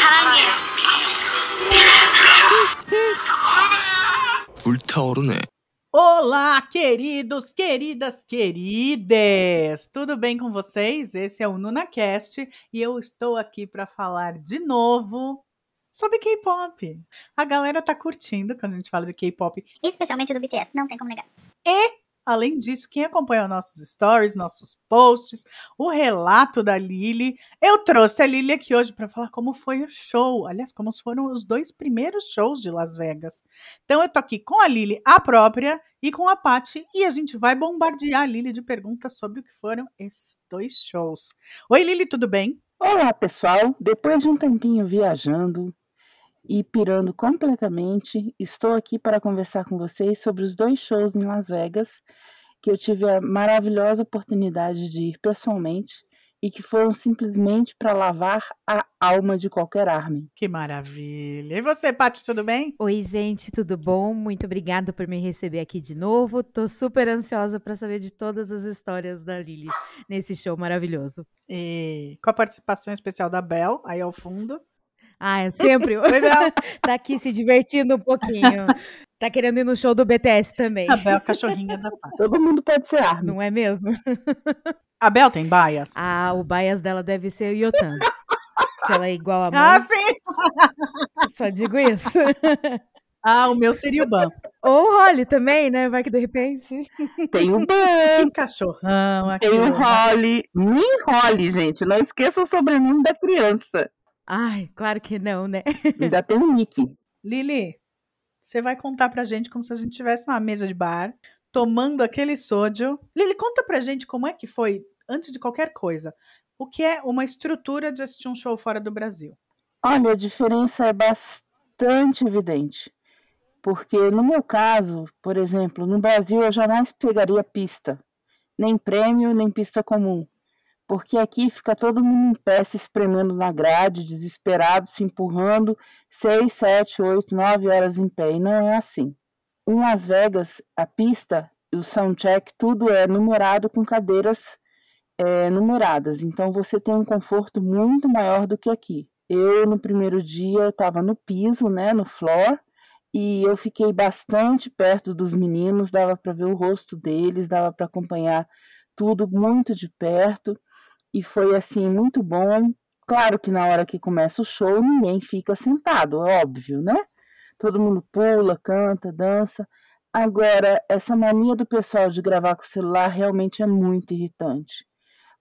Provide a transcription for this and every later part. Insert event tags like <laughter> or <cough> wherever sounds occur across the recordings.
사랑해요. 불타오르네. Olá, queridos, queridas, queridas! Tudo bem com vocês? Esse é o NunaCast e eu estou aqui para falar de novo sobre K-pop. A galera tá curtindo quando a gente fala de K-pop Especialmente do BTS, não tem como negar. Além disso, quem acompanha nossos stories, nossos posts, o relato da Lili, eu trouxe a Lili aqui hoje para falar como foi o show. Aliás, como foram os dois primeiros shows de Las Vegas. Então eu tô aqui com a Lili, a própria, e com a Paty, e a gente vai bombardear a Lili de perguntas sobre o que foram esses dois shows. Oi, Lili, tudo bem? Olá, pessoal. Depois de um tempinho viajando e pirando completamente, estou aqui para conversar com vocês sobre os dois shows em Las Vegas que eu tive a maravilhosa oportunidade de ir pessoalmente e que foram simplesmente para lavar a alma de qualquer Armin. Que maravilha. E você, Paty, tudo bem? Oi, gente, tudo bom? Muito obrigada por me receber aqui de novo. Tô super ansiosa para saber de todas as histórias da Lili nesse show maravilhoso. E com a participação especial da Bel, aí ao fundo. Ah, é sempre. <laughs> <laughs> Tá aqui se divertindo um pouquinho. Tá querendo ir no show do BTS também. A Bel, cachorrinha da Paty. Todo mundo pode ser Armin. Não é mesmo? <laughs> A Bel tem bias? Ah, o bias dela deve ser o Yotan. Se ela é igual a mãe, Ah, sim! só digo isso. Ah, o meu seria o Ban. Ou o Holly também, né? Vai que de repente. Tem o Ban, cachorrão aqui. tem o Holly. Me enrole, gente. Não esqueça o sobrenome da criança. Ai, claro que não, né? Ainda tem o Nick. Lili, você vai contar pra gente como se a gente tivesse numa mesa de bar, tomando aquele sódio. Lili, conta pra gente como é que foi, antes de qualquer coisa, o que é uma estrutura de assistir um show fora do Brasil. Olha, a diferença é bastante evidente. Porque no meu caso, por exemplo, no Brasil eu jamais pegaria pista, nem prêmio, nem pista comum. Porque aqui fica todo mundo em pé se espremendo na grade, desesperado, se empurrando, seis, sete, oito, nove horas em pé. E não é assim. Em Las Vegas, a pista, o soundcheck, tudo é numerado com cadeiras é, numeradas. Então você tem um conforto muito maior do que aqui. Eu, no primeiro dia, estava no piso, né, no floor, e eu fiquei bastante perto dos meninos, dava para ver o rosto deles, dava para acompanhar tudo muito de perto, e foi assim muito bom. Claro que na hora que começa o show, ninguém fica sentado, é óbvio, né? Todo mundo pula, canta, dança. Agora, essa mania do pessoal de gravar com o celular realmente é muito irritante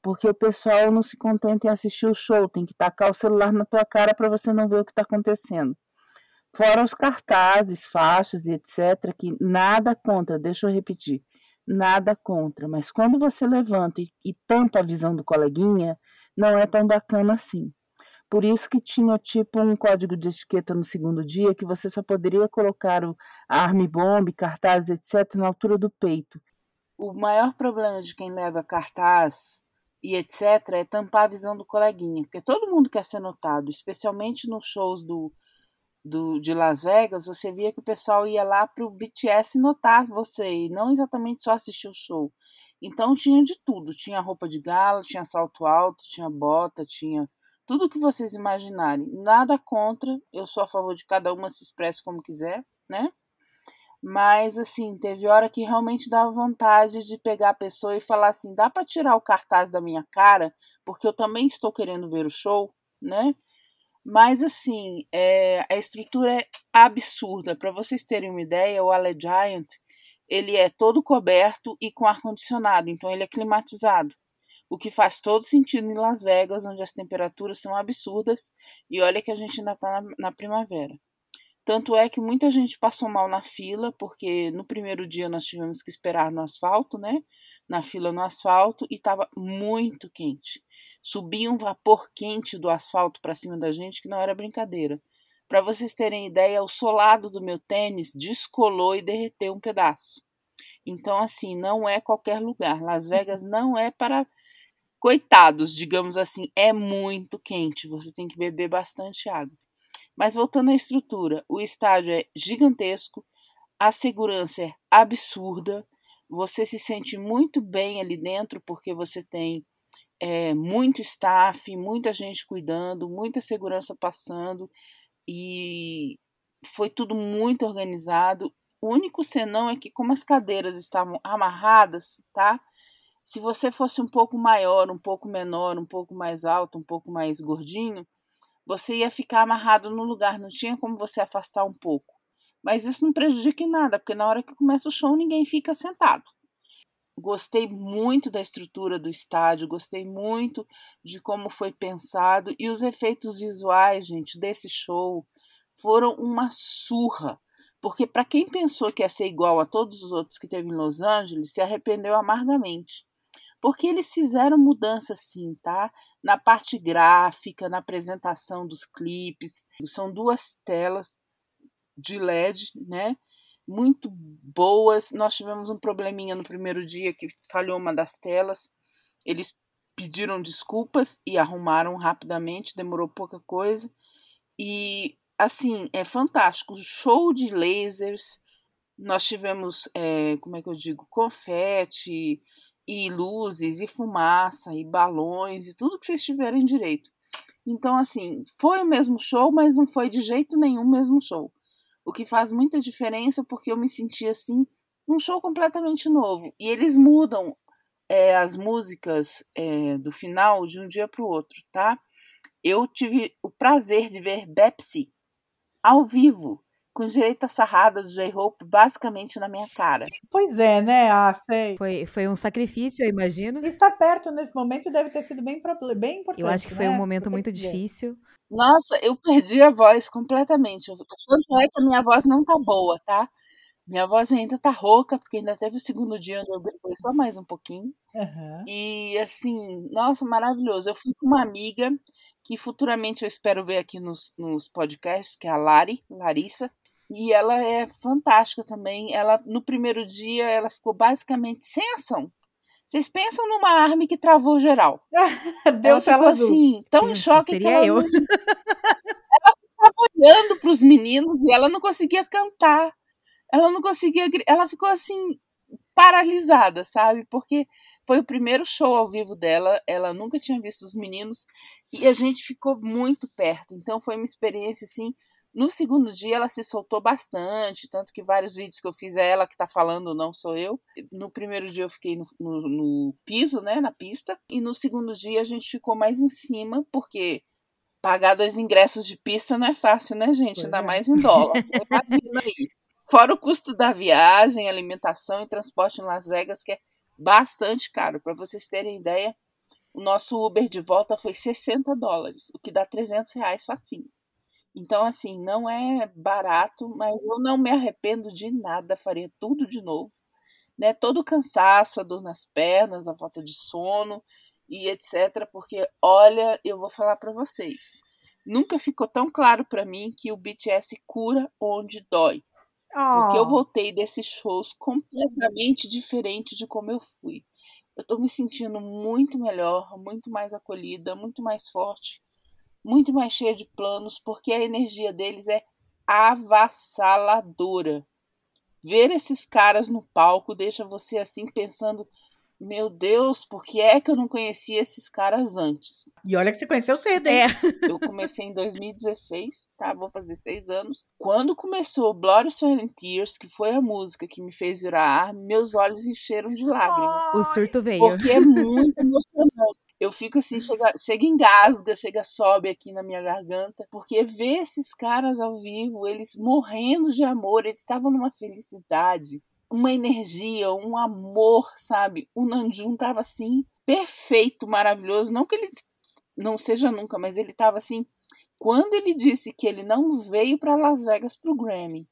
porque o pessoal não se contenta em assistir o show, tem que tacar o celular na tua cara para você não ver o que está acontecendo. Fora os cartazes, faixas e etc., que nada contra, deixa eu repetir, nada contra, mas quando você levanta e, e tampa a visão do coleguinha, não é tão bacana assim. Por isso que tinha tipo um código de etiqueta no segundo dia que você só poderia colocar o arme bomb, cartazes, etc., na altura do peito. O maior problema de quem leva cartaz e etc., é tampar a visão do coleguinha, porque todo mundo quer ser notado, especialmente nos shows do, do, de Las Vegas, você via que o pessoal ia lá para o BTS notar você, e não exatamente só assistir o show. Então tinha de tudo, tinha roupa de gala, tinha salto alto, tinha bota, tinha tudo que vocês imaginarem. Nada contra, eu sou a favor de cada uma se expresse como quiser, né? Mas assim, teve hora que realmente dava vontade de pegar a pessoa e falar assim: dá para tirar o cartaz da minha cara, porque eu também estou querendo ver o show, né? Mas assim, é, a estrutura é absurda. Para vocês terem uma ideia, o Ale Giant ele é todo coberto e com ar condicionado, então ele é climatizado. O que faz todo sentido em Las Vegas, onde as temperaturas são absurdas, e olha que a gente ainda está na, na primavera. Tanto é que muita gente passou mal na fila, porque no primeiro dia nós tivemos que esperar no asfalto, né? Na fila no asfalto, e estava muito quente. Subia um vapor quente do asfalto para cima da gente, que não era brincadeira. Para vocês terem ideia, o solado do meu tênis descolou e derreteu um pedaço. Então, assim, não é qualquer lugar. Las Vegas <laughs> não é para coitados, digamos assim. É muito quente. Você tem que beber bastante água. Mas voltando à estrutura, o estádio é gigantesco, a segurança é absurda, você se sente muito bem ali dentro porque você tem é, muito staff, muita gente cuidando, muita segurança passando e foi tudo muito organizado. O único senão é que, como as cadeiras estavam amarradas, tá? Se você fosse um pouco maior, um pouco menor, um pouco mais alto, um pouco mais gordinho, você ia ficar amarrado no lugar, não tinha como você afastar um pouco. Mas isso não prejudica em nada, porque na hora que começa o show ninguém fica sentado. Gostei muito da estrutura do estádio, gostei muito de como foi pensado e os efeitos visuais, gente, desse show foram uma surra. Porque para quem pensou que ia ser igual a todos os outros que teve em Los Angeles, se arrependeu amargamente. Porque eles fizeram mudança sim, tá? Na parte gráfica, na apresentação dos clipes. São duas telas de LED, né? Muito boas. Nós tivemos um probleminha no primeiro dia que falhou uma das telas. Eles pediram desculpas e arrumaram rapidamente, demorou pouca coisa. E assim, é fantástico. Show de lasers. Nós tivemos, é, como é que eu digo, confete, e luzes, e fumaça, e balões, e tudo que vocês tiverem direito. Então, assim, foi o mesmo show, mas não foi de jeito nenhum o mesmo show. O que faz muita diferença porque eu me senti assim, um show completamente novo. E eles mudam é, as músicas é, do final de um dia para o outro, tá? Eu tive o prazer de ver Bepsi ao vivo, com direito a sarrada do J-Hope basicamente na minha cara. Pois é, né? Ah, sei. Foi, foi um sacrifício, eu imagino. Estar perto nesse momento deve ter sido bem, bem importante. Eu acho que foi né? um momento muito difícil. Nossa, eu perdi a voz completamente. Tanto é que a minha voz não tá boa, tá? Minha voz ainda tá rouca, porque ainda teve o segundo dia onde eu gravei só mais um pouquinho. Uhum. E assim, nossa, maravilhoso. Eu fui com uma amiga que futuramente eu espero ver aqui nos, nos podcasts, que é a Lari, Larissa. E ela é fantástica também. Ela no primeiro dia ela ficou basicamente sem ação. Vocês pensam numa arma que travou geral. <laughs> Deu ela ficou azul. assim, tão em Pensa, choque que seria ela, eu. não- <laughs> ela ficava olhando para os meninos e ela não conseguia cantar. Ela não conseguia, ela ficou assim paralisada, sabe? Porque foi o primeiro show ao vivo dela, ela nunca tinha visto os meninos e a gente ficou muito perto. Então foi uma experiência assim. No segundo dia ela se soltou bastante, tanto que vários vídeos que eu fiz é ela que tá falando, não sou eu. No primeiro dia eu fiquei no, no- no piso, né, na pista, e no segundo dia a gente ficou mais em cima, porque pagar dois ingressos de pista não é fácil, né, gente? Pois Ainda é. mais em dólar. <laughs> Imagina aí. Fora o custo da viagem, alimentação e transporte em Las Vegas, que é bastante caro. Para vocês terem ideia, o nosso Uber de volta foi 60 dólares, o que dá 300 reais facinho. Então, assim, não é barato, mas eu não me arrependo de nada, faria tudo de novo. Né? Todo o cansaço, a dor nas pernas, a falta de sono e etc. Porque, olha, eu vou falar para vocês. Nunca ficou tão claro para mim que o BTS cura onde dói. Porque eu Oh. voltei desses shows completamente diferente de como eu fui. Eu tô me sentindo muito melhor, muito mais acolhida, muito mais forte, muito mais cheia de planos, porque a energia deles é avassaladora. Ver esses caras no palco deixa você assim pensando: meu Deus, por que é que eu não conhecia esses caras antes? E olha que você conheceu cedo, hein? É, <laughs> Eu comecei em 2016, tá? Vou fazer seis anos. Quando começou Blood, Sweat and Tears, que foi a música que me fez virar arma, meus olhos encheram de lágrimas. o surto veio. Porque é muito <laughs> emocionante. Eu fico assim, chega, chega engasga, chega sobe aqui na minha garganta, porque ver esses caras ao vivo, eles morrendo de amor, eles estavam numa felicidade, uma energia, um amor, sabe? O Nanjum tava assim, perfeito, maravilhoso. Não que ele não seja nunca, mas ele tava assim. Quando ele disse que ele não veio para Las Vegas pro Grammy,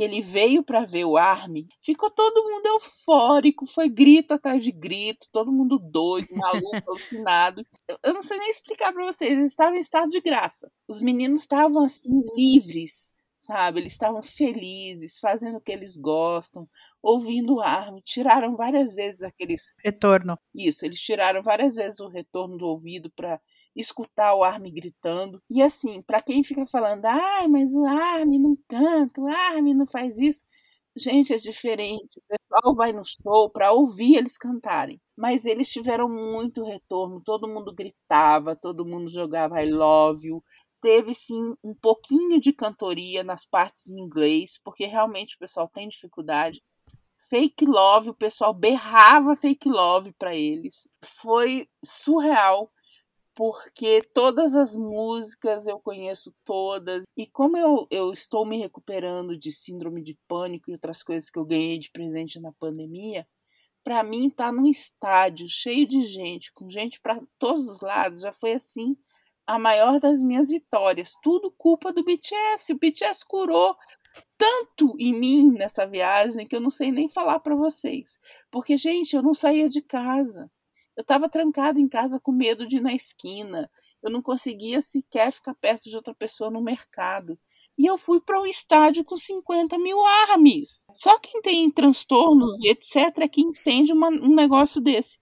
que ele veio para ver o Army, ficou todo mundo eufórico, foi grito atrás de grito, todo mundo doido, maluco, <laughs> alucinado. Eu, eu não sei nem explicar para vocês, eles estavam em estado de graça. Os meninos estavam assim livres, sabe? Eles estavam felizes, fazendo o que eles gostam, ouvindo o Army, tiraram várias vezes aqueles Retorno. isso, eles tiraram várias vezes o retorno do ouvido para escutar o Armin gritando. E assim, para quem fica falando, ai, mas o Armin não canta, o Armin não faz isso. Gente, é diferente. O pessoal vai no show para ouvir eles cantarem. Mas eles tiveram muito retorno. Todo mundo gritava, todo mundo jogava I love you. Teve sim um pouquinho de cantoria nas partes em inglês, porque realmente o pessoal tem dificuldade. Fake love, o pessoal berrava fake love para eles. Foi surreal porque todas as músicas eu conheço todas. E como eu, eu estou me recuperando de síndrome de pânico e outras coisas que eu ganhei de presente na pandemia, para mim estar tá num estádio cheio de gente, com gente para todos os lados, já foi assim a maior das minhas vitórias. Tudo culpa do BTS. O BTS curou tanto em mim nessa viagem que eu não sei nem falar para vocês. Porque, gente, eu não saía de casa. Eu estava trancada em casa com medo de ir na esquina. Eu não conseguia sequer ficar perto de outra pessoa no mercado. E eu fui para um estádio com 50 mil armes. Só quem tem transtornos e etc. é que entende uma, um negócio desse.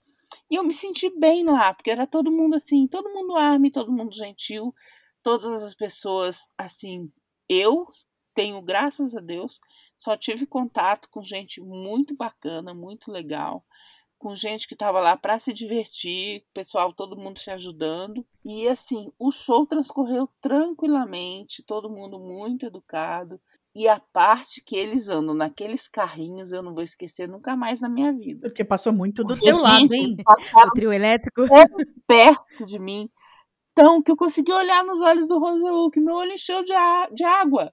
E eu me senti bem lá, porque era todo mundo assim, todo mundo arme, todo mundo gentil, todas as pessoas assim. Eu tenho, graças a Deus, só tive contato com gente muito bacana, muito legal com gente que estava lá para se divertir, pessoal, todo mundo se ajudando. E assim, o show transcorreu tranquilamente, todo mundo muito educado. E a parte que eles andam naqueles carrinhos, eu não vou esquecer nunca mais na minha vida. Porque passou muito do Porque, teu lado, hein? O trio elétrico. Perto de mim. Então, que eu consegui olhar nos olhos do Rosewood, meu olho encheu de, de água.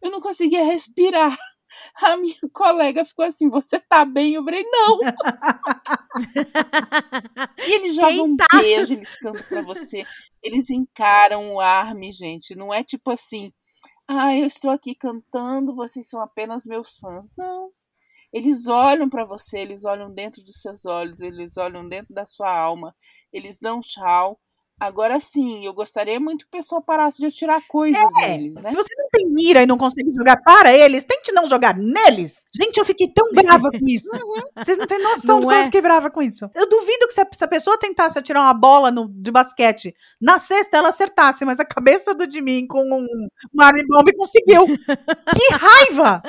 Eu não conseguia respirar. <laughs> A minha colega ficou assim: Você tá bem? Eu falei: Não. <laughs> e eles jogam um tá? beijo, eles cantam pra você. Eles encaram o arme, gente. Não é tipo assim: Ah, eu estou aqui cantando, vocês são apenas meus fãs. Não. Eles olham para você, eles olham dentro dos seus olhos, eles olham dentro da sua alma, eles dão tchau Agora sim, eu gostaria muito que o pessoal parasse de atirar coisas é, neles, né? Se você não mira e não consegue jogar para eles, tente não jogar neles. Gente, eu fiquei tão brava com isso. <laughs> Uhum. Vocês não têm noção não de como é. eu fiquei brava com isso. Eu duvido que se a, se a pessoa tentasse atirar uma bola no, de basquete na cesta, ela acertasse, mas a cabeça do Jimin com um, um bomb conseguiu. <laughs> que raiva!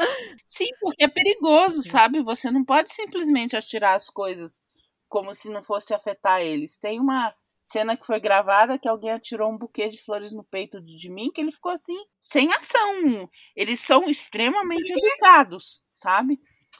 Sim, porque é perigoso, sabe? Você não pode simplesmente atirar as coisas como se não fosse afetar eles. Tem uma cena que foi gravada que alguém atirou um buquê de flores no peito de mim, que ele ficou assim, sem ação. Eles são extremamente educados, sabe?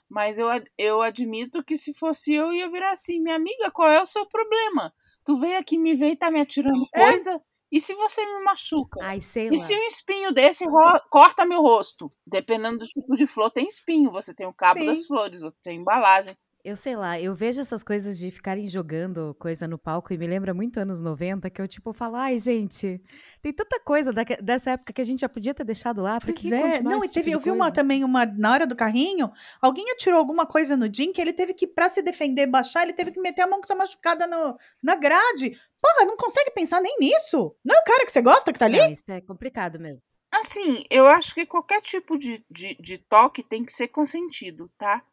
Mas eu, eu admito que se fosse eu, ia virar assim, minha amiga, qual é o seu problema? Tu veio aqui me ver e tá me atirando é. coisa? É? E se você me machuca? Ai, sei e lá. se um espinho desse corta meu rosto? Dependendo do tipo de flor, tem espinho. Você tem o cabo Sim. das flores, você tem embalagem. Eu sei lá, eu vejo essas coisas de ficarem jogando coisa no palco e me lembra muito anos 90, que eu tipo falo, ai gente, tem tanta coisa da, dessa época que a gente já podia ter deixado lá. Pra pois é, não, e tipo teve, tipo eu vi uma também, uma, na hora do carrinho, alguém atirou alguma coisa no Jim que ele teve que, pra se defender, baixar, ele teve que meter a mão que tá machucada no, na grade. Porra, não consegue pensar nem nisso. Não é o cara que você gosta que tá ali? Não, isso é complicado mesmo. Assim, eu acho que qualquer tipo de, de, de toque tem que ser consentido, tá?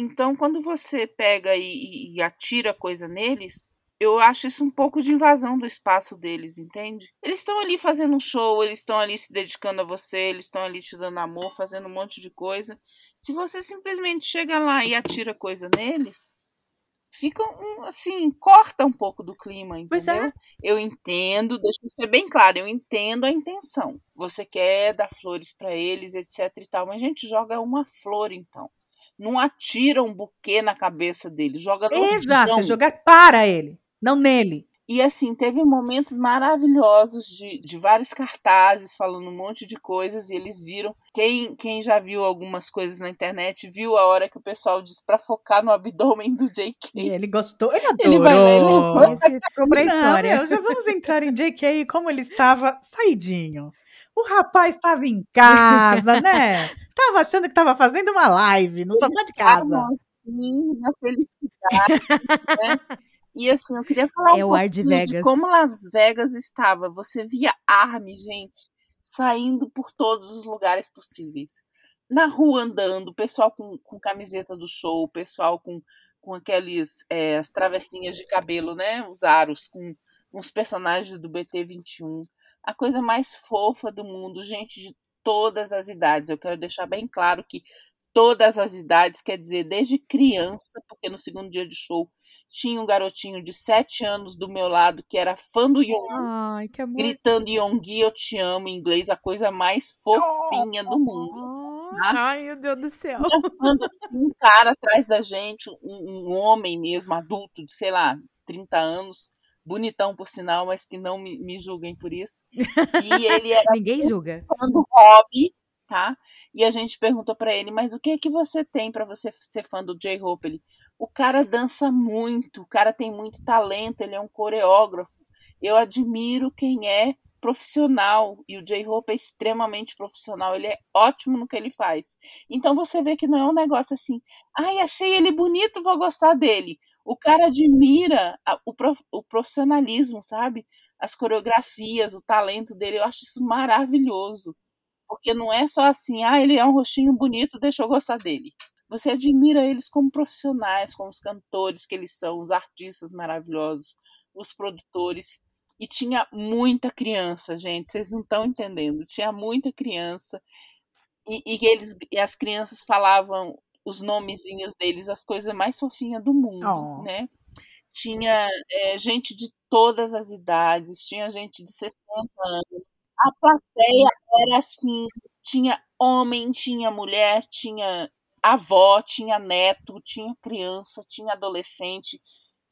Então, quando você pega e, e, atira coisa neles, eu acho isso um pouco de invasão do espaço deles, entende? Eles estão ali fazendo um show, eles estão ali se dedicando a você, eles estão ali te dando amor, fazendo um monte de coisa. Se você simplesmente chega lá e atira coisa neles, fica um, assim, corta um pouco do clima, entendeu? Pois é. Eu entendo, deixa eu ser bem claro, eu entendo a intenção. Você quer dar flores para eles, etc e tal, mas a gente joga uma flor então não atira um buquê na cabeça dele, joga no Exato, chão. jogar para ele, não nele. E assim, teve momentos maravilhosos de, de vários cartazes falando um monte de coisas e eles viram. Quem, quem já viu algumas coisas na internet viu a hora que o pessoal disse para focar no abdômen do JK. E ele gostou, ele adorou. Ele vai lá e levanta. Esse história. Não, já vamos entrar em JK como ele estava saidinho. O rapaz estava em casa, né? <laughs> Tava achando que estava fazendo uma live no sofá de casa. Sim, na felicidade, né? E assim, eu queria falar é um pouco de, de, como Las Vegas estava. Você via arme, gente, saindo por todos os lugares possíveis. Na rua andando, pessoal com, com camiseta do show, pessoal com, com aqueles é, as travessinhas de cabelo, né? Os aros com, com os personagens do BT21 a coisa mais fofa do mundo, gente de todas as idades. Eu quero deixar bem claro que todas as idades, quer dizer, desde criança, porque no segundo dia de show tinha um garotinho de sete anos do meu lado que era fã do amor. gritando Yonggi, eu te amo em inglês, a coisa mais fofinha do mundo. tá? Ai, meu Deus do céu. Um cara atrás da gente, um, um homem mesmo, adulto, de sei lá, 30 anos, bonitão por sinal, mas que não me, me julguem por isso. <laughs> E ele era Ninguém julga. fã do Hobby, tá? E a gente perguntou pra ele, mas o que é que você tem pra você ser fã do J-Hope? Ele, o cara dança muito, o cara tem muito talento, ele é um coreógrafo. Eu admiro quem é profissional e o J-Hope é extremamente profissional, ele é ótimo no que ele faz. Então você vê que não é um negócio assim, ai, achei ele bonito, vou gostar dele. O cara admira o profissionalismo, sabe? As coreografias, o talento dele, eu acho isso maravilhoso. Porque não é só assim, ah, ele é um rostinho bonito, deixa eu gostar dele. Você admira eles como profissionais, como os cantores que eles são, os artistas maravilhosos, os produtores. E tinha muita criança, gente, vocês não estão entendendo. Tinha muita criança. E, e eles, e as crianças falavam os nomezinhos deles, as coisas mais fofinhas do mundo, Oh. né? Tinha eh, gente de todas as idades, tinha gente de 60 anos. A plateia era assim, tinha homem, tinha mulher, tinha avó, tinha neto, tinha criança, tinha adolescente.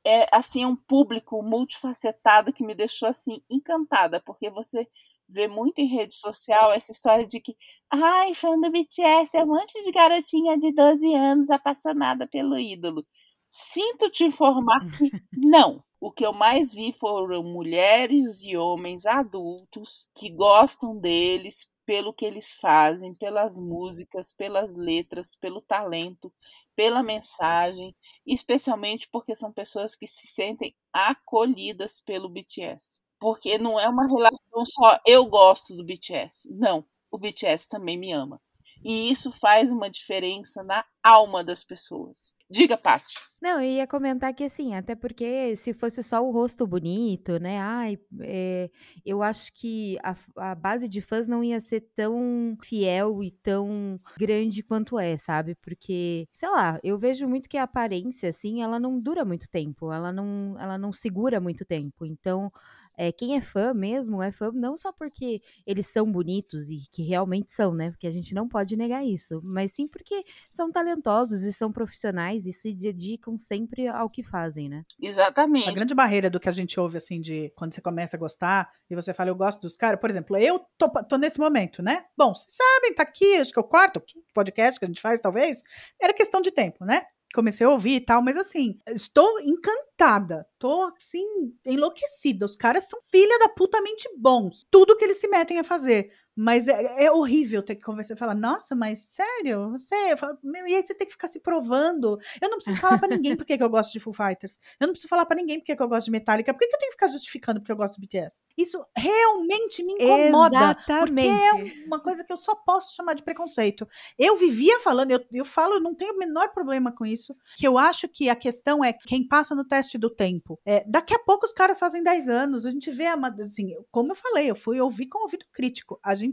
É assim, é um público multifacetado que me deixou assim encantada, porque você vê muito em rede social essa história de que ai, fã do BTS é um monte de garotinha de 12 anos apaixonada pelo ídolo. Sinto te informar que <laughs> não. O que eu mais vi foram mulheres e homens adultos que gostam deles pelo que eles fazem, pelas músicas, pelas letras, pelo talento, pela mensagem, especialmente porque são pessoas que se sentem acolhidas pelo BTS. Porque não é uma relação só eu gosto do BTS. Não, o BTS também me ama. E isso faz uma diferença na alma das pessoas. Diga, Paty. Não, eu ia comentar que assim, até porque se fosse só o rosto bonito, né? Ai, é, eu acho que a, a base de fãs não ia ser tão fiel e tão grande quanto é, sabe? Porque, sei lá, eu vejo muito que a aparência, assim, ela não dura muito tempo, ela não, ela não segura muito tempo. Então, é, quem é fã mesmo é fã não só porque eles são bonitos e que realmente são, né? Porque a gente não pode negar isso, mas sim porque são talentosos e são profissionais e se dedicam sempre ao que fazem, né? A Exatamente. grande barreira do que a gente ouve, assim, de quando você começa a gostar e você fala, eu gosto dos caras, por exemplo, eu tô, tô nesse momento, né? Bom, vocês sabem, tá aqui, acho que é o quarto podcast que a gente faz, talvez. Era questão de tempo, né? Comecei a ouvir e tal, mas assim, estou encantada. Tô, assim, enlouquecida. Os caras são filha da putamente bons. Tudo que eles se metem a fazer. Mas é, é horrível ter que conversar e falar, nossa, mas sério, você. Eu falo, E aí você tem que ficar se provando. Eu não preciso falar pra ninguém porque que eu gosto de Foo Fighters. Eu não preciso falar pra ninguém porque que eu gosto de Metallica. Por que, que eu tenho que ficar justificando porque eu gosto do BTS? Isso realmente me incomoda. Porque é Exatamente. uma coisa que eu só posso chamar de preconceito. Eu vivia falando, eu, eu falo, eu não tenho o menor problema com isso, que eu acho que a questão é quem passa no teste do tempo. É, daqui a pouco os caras fazem 10 anos, a gente vê, ama- assim, como eu falei, eu fui ouvir com ouvido crítico. A gente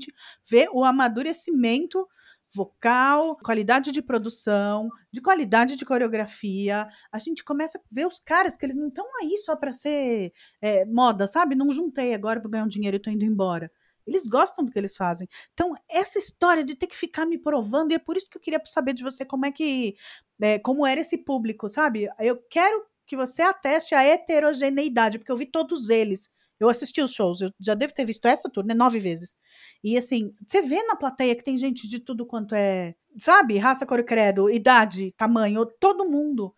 vê o amadurecimento vocal, qualidade de produção, de qualidade de coreografia. A gente começa a ver os caras que eles não estão aí só para ser é, moda, sabe? Não juntei agora vou ganhar um dinheiro e tô indo embora. Eles gostam do que eles fazem. Então, essa história de ter que ficar me provando, e é por isso que eu queria saber de você como é que. é, como era esse público, sabe? Eu quero que você ateste a heterogeneidade, porque eu vi todos eles. Eu assisti os shows, eu já devo ter visto essa turnê nove vezes. E assim, você vê na plateia que tem gente de tudo quanto é, sabe? Raça, cor e credo, idade, tamanho, todo mundo.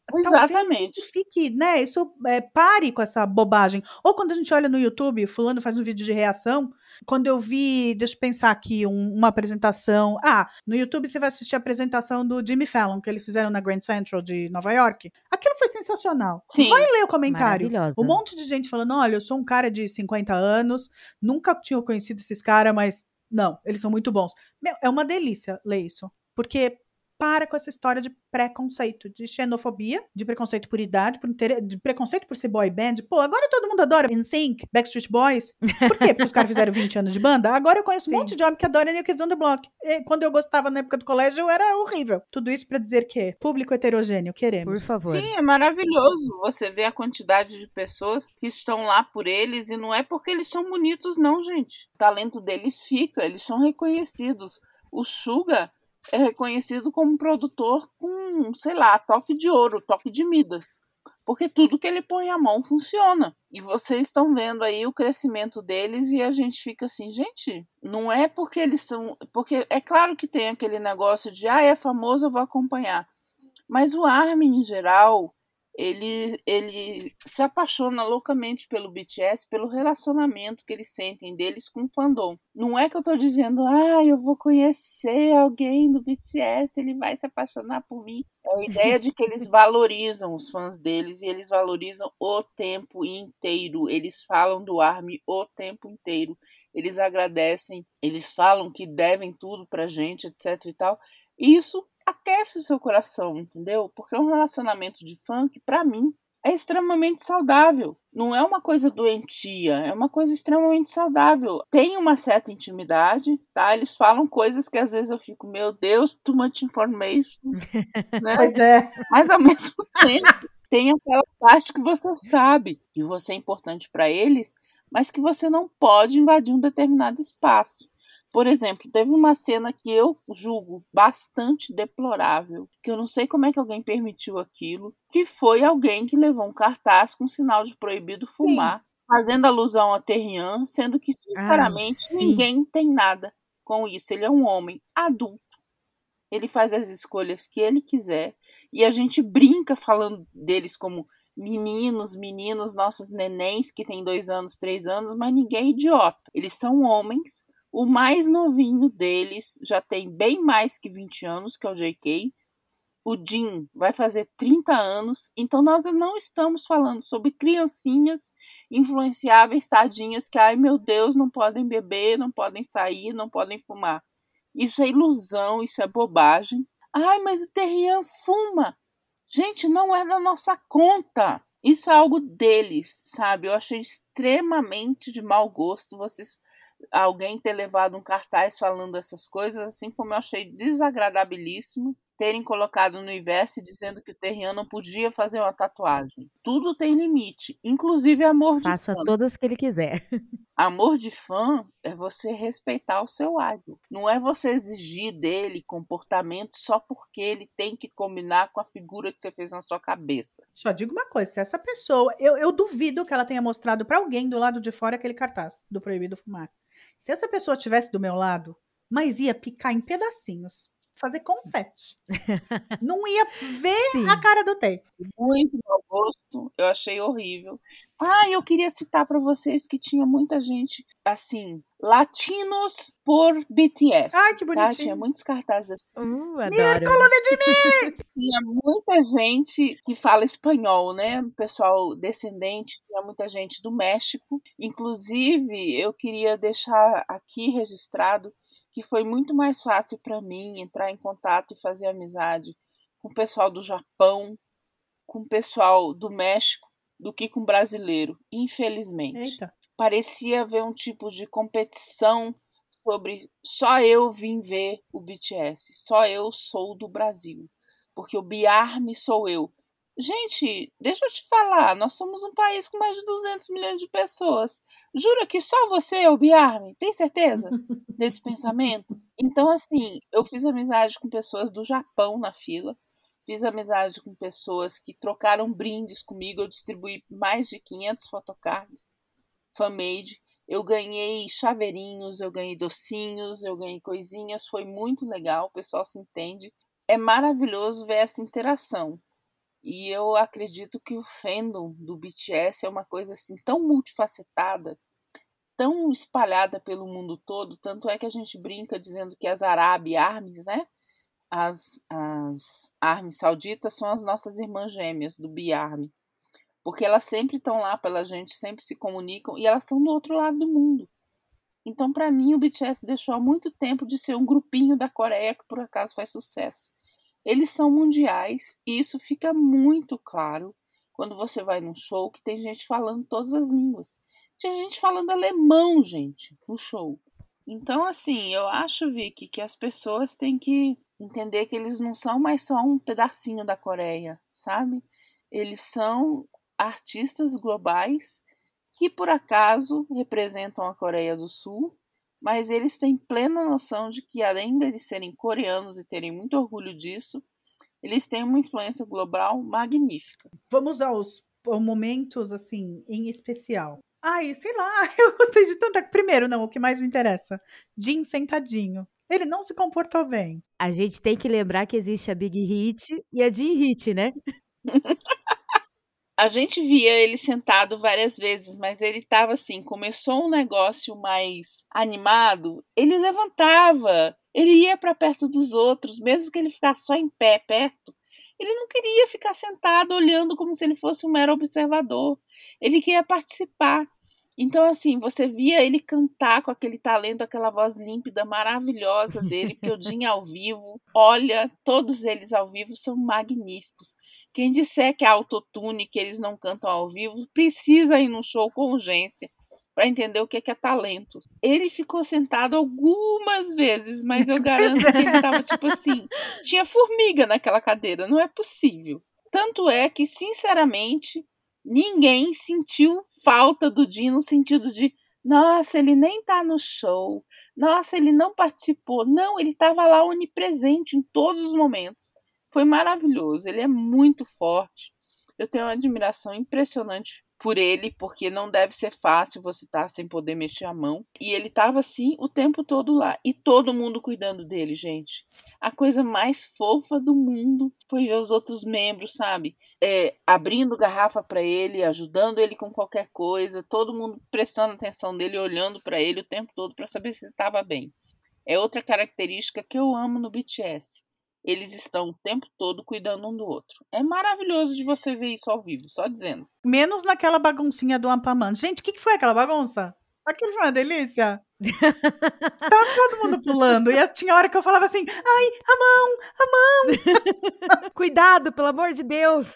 Exatamente. fique, né? Isso é, pare com essa bobagem. Ou quando a gente olha no YouTube, fulano faz um vídeo de reação. Quando eu vi, deixa eu pensar aqui, um- uma apresentação. Ah, no YouTube você vai assistir a apresentação do Jimmy Fallon, que eles fizeram na Grand Central de Nova York. Aquilo foi sensacional. Sim. Vai ler o comentário. Um monte de gente falando: olha, eu sou um cara de 50 anos, nunca tinha conhecido esses caras, mas não, eles são muito bons. Meu, é uma delícia ler isso. Porque para com essa história de preconceito, de xenofobia, de preconceito por idade, por inter... de preconceito por ser boy band. Pô, agora todo mundo adora NSYNC, Backstreet Boys. Por quê? Porque os caras fizeram 20 anos de banda. Agora eu conheço um Sim. monte de homem que adora New Kids on the Block. E quando eu gostava na época do colégio, era horrível. Tudo isso pra dizer que público heterogêneo, Por queremos. favor. Sim, é maravilhoso você ver a quantidade de pessoas que estão lá por eles e não é porque eles são bonitos, não, gente. O talento deles fica, eles são reconhecidos. O Suga é reconhecido como produtor com, sei lá, toque de ouro, toque de Midas. Porque tudo que ele põe a mão funciona. E vocês estão vendo aí o crescimento deles e a gente fica assim, gente, não é porque eles são. Porque é claro que tem aquele negócio de, ah, é famoso, eu vou acompanhar. Mas o Armin, em geral, ele, ele se apaixona loucamente pelo BTS, pelo relacionamento que eles sentem deles com o fandom. Não é que eu tô dizendo, ah, eu vou conhecer alguém do BTS, ele vai se apaixonar por mim. É a ideia de que eles valorizam os fãs deles e eles valorizam o tempo inteiro. Eles falam do Armin o tempo inteiro. Eles agradecem, eles falam que devem tudo pra gente, etc e tal. Isso aquece o seu coração, entendeu? Porque um relacionamento de que, pra mim, é extremamente saudável. Não é uma coisa doentia, é uma coisa extremamente saudável. Tem uma certa intimidade, tá? Eles falam coisas que às vezes eu fico, meu Deus, too much information, <laughs> né? Pois é. Mas ao mesmo <laughs> tempo, tem aquela parte que você sabe que você é importante para eles, mas que você não pode invadir um determinado espaço. Por exemplo, teve uma cena que eu julgo bastante deplorável, que eu não sei como é que alguém permitiu aquilo, que foi alguém que levou um cartaz com sinal de proibido fumar, fazendo alusão a Terrian, sendo que, sinceramente, sim. ninguém tem nada com isso. Ele é um homem adulto. Ele faz as escolhas que ele quiser. E a gente brinca falando deles como meninos, meninos, nossos nenéns que têm dois anos, três anos, mas ninguém é idiota. Eles são homens. O mais novinho deles já tem bem mais que 20 anos, que é o JK. O Jim vai fazer 30 anos. Então nós não estamos falando sobre criancinhas influenciáveis, tadinhas, que, ai meu Deus, não podem beber, não podem sair, não podem fumar. Isso é ilusão, isso é bobagem. Ai, mas o Terrian fuma. Gente, não é da nossa conta. Isso é algo deles, sabe? Eu achei extremamente de mau gosto vocês alguém ter levado um cartaz falando essas coisas, assim como eu achei desagradabilíssimo terem colocado no universo dizendo que o Terrian não podia fazer uma tatuagem. Tudo tem limite, inclusive amor de Faça fã. todas que ele quiser. Amor de fã é você respeitar o seu idol. Não é você exigir dele comportamento só porque ele tem que combinar com a figura que você fez na sua cabeça. Só digo uma coisa, se essa pessoa, eu, eu duvido que ela tenha mostrado pra alguém do lado de fora aquele cartaz do proibido fumar. Se essa pessoa tivesse do meu lado, mas ia picar em pedacinhos, fazer confete. <laughs> Não ia ver Sim. a cara do Tay. Muito mau gosto, eu achei horrível. Ah, eu queria citar para vocês que tinha muita gente, assim, latinos por BTS. Ai, que Tá? bonitinho. Tinha muitos cartazes assim. Uh, adoro. Tinha muita gente que fala espanhol, né? Pessoal descendente, tinha muita gente do México. Inclusive, eu queria deixar aqui registrado que foi muito mais fácil para mim entrar em contato e fazer amizade com o pessoal do Japão, com o pessoal do México, do que com brasileiro, infelizmente. Eita. Parecia haver um tipo de competição sobre só eu vim ver o BTS, só eu sou do Brasil, porque o Biarme sou eu. Gente, deixa eu te falar, nós somos um país com mais de 200 milhões de pessoas. Jura que só você é o Biarme? Tem certeza <laughs> desse pensamento? Então, assim, eu fiz amizade com pessoas do Japão na fila, fiz amizade com pessoas que trocaram brindes comigo, eu distribuí mais de 500 fotocards fan-made. Eu ganhei chaveirinhos, eu ganhei docinhos, eu ganhei coisinhas, foi muito legal, o pessoal se entende. É maravilhoso ver essa interação. E eu acredito que o fandom do BTS é uma coisa assim tão multifacetada, tão espalhada pelo mundo todo, tanto é que a gente brinca dizendo que as Arabi Armies, né? As, as Armies sauditas são as nossas irmãs gêmeas do Biarmy porque elas sempre estão lá pela gente, sempre se comunicam e elas estão do outro lado do mundo. Então, para mim, o BTS deixou há muito tempo de ser um grupinho da Coreia que por acaso faz sucesso. eles são mundiais e isso fica muito claro quando você vai num show que tem gente falando todas as línguas. Tinha gente falando alemão, gente, no show. Então, assim, eu acho, Vicky, que as pessoas têm que entender que eles não são mais só um pedacinho da Coreia, sabe? Eles são artistas globais que, por acaso, representam a Coreia do Sul, mas eles têm plena noção de que, além de serem coreanos e terem muito orgulho disso, eles têm uma influência global magnífica. Vamos aos momentos, assim, em especial. Ai, sei lá, <laughs> eu gostei de tanta. Primeiro, não, o que mais me interessa: Jim sentadinho. Ele não se comportou bem. A gente tem que lembrar que existe a Big Hit e a Jim Hit, né? <laughs> a gente via ele sentado várias vezes, mas ele estava assim, começou um negócio mais animado, ele levantava, ele ia para perto dos outros, mesmo que ele ficasse só em pé perto. Ele não queria ficar sentado olhando como se ele fosse um mero observador. Ele queria participar. Então, assim, você via ele cantar com aquele talento, aquela voz límpida, maravilhosa dele, <laughs> Jim ao vivo, olha, todos eles ao vivo são magníficos. Quem disser que é autotune, que eles não cantam ao vivo, precisa ir no show com urgência para entender o que é, talento. Ele ficou sentado algumas vezes, mas eu <laughs> garanto que ele estava tipo assim, tinha formiga naquela cadeira, não é possível. Tanto é que, sinceramente, ninguém sentiu falta do Jim no sentido de, nossa, ele nem tá no show, nossa, ele não participou. Não, ele estava lá onipresente em todos os momentos. Foi maravilhoso, ele é muito forte. Eu tenho uma admiração impressionante por ele, porque não deve ser fácil você estar tá sem poder mexer a mão. E ele estava assim o tempo todo lá. E todo mundo cuidando dele, gente. A coisa mais fofa do mundo foi ver os outros membros, sabe? É, abrindo garrafa para ele, ajudando ele com qualquer coisa, todo mundo prestando atenção nele, olhando para ele o tempo todo para saber se ele estava bem. É outra característica que eu amo no BTS eles estão o tempo todo cuidando um do outro. É maravilhoso de você ver isso ao vivo, só dizendo. Menos naquela baguncinha do Ampaman. Gente, o que, que foi aquela bagunça? Aquilo foi uma delícia. Tava todo mundo pulando. E tinha hora que eu falava assim: ai, a mão, a mão. <laughs> Cuidado, pelo amor de Deus.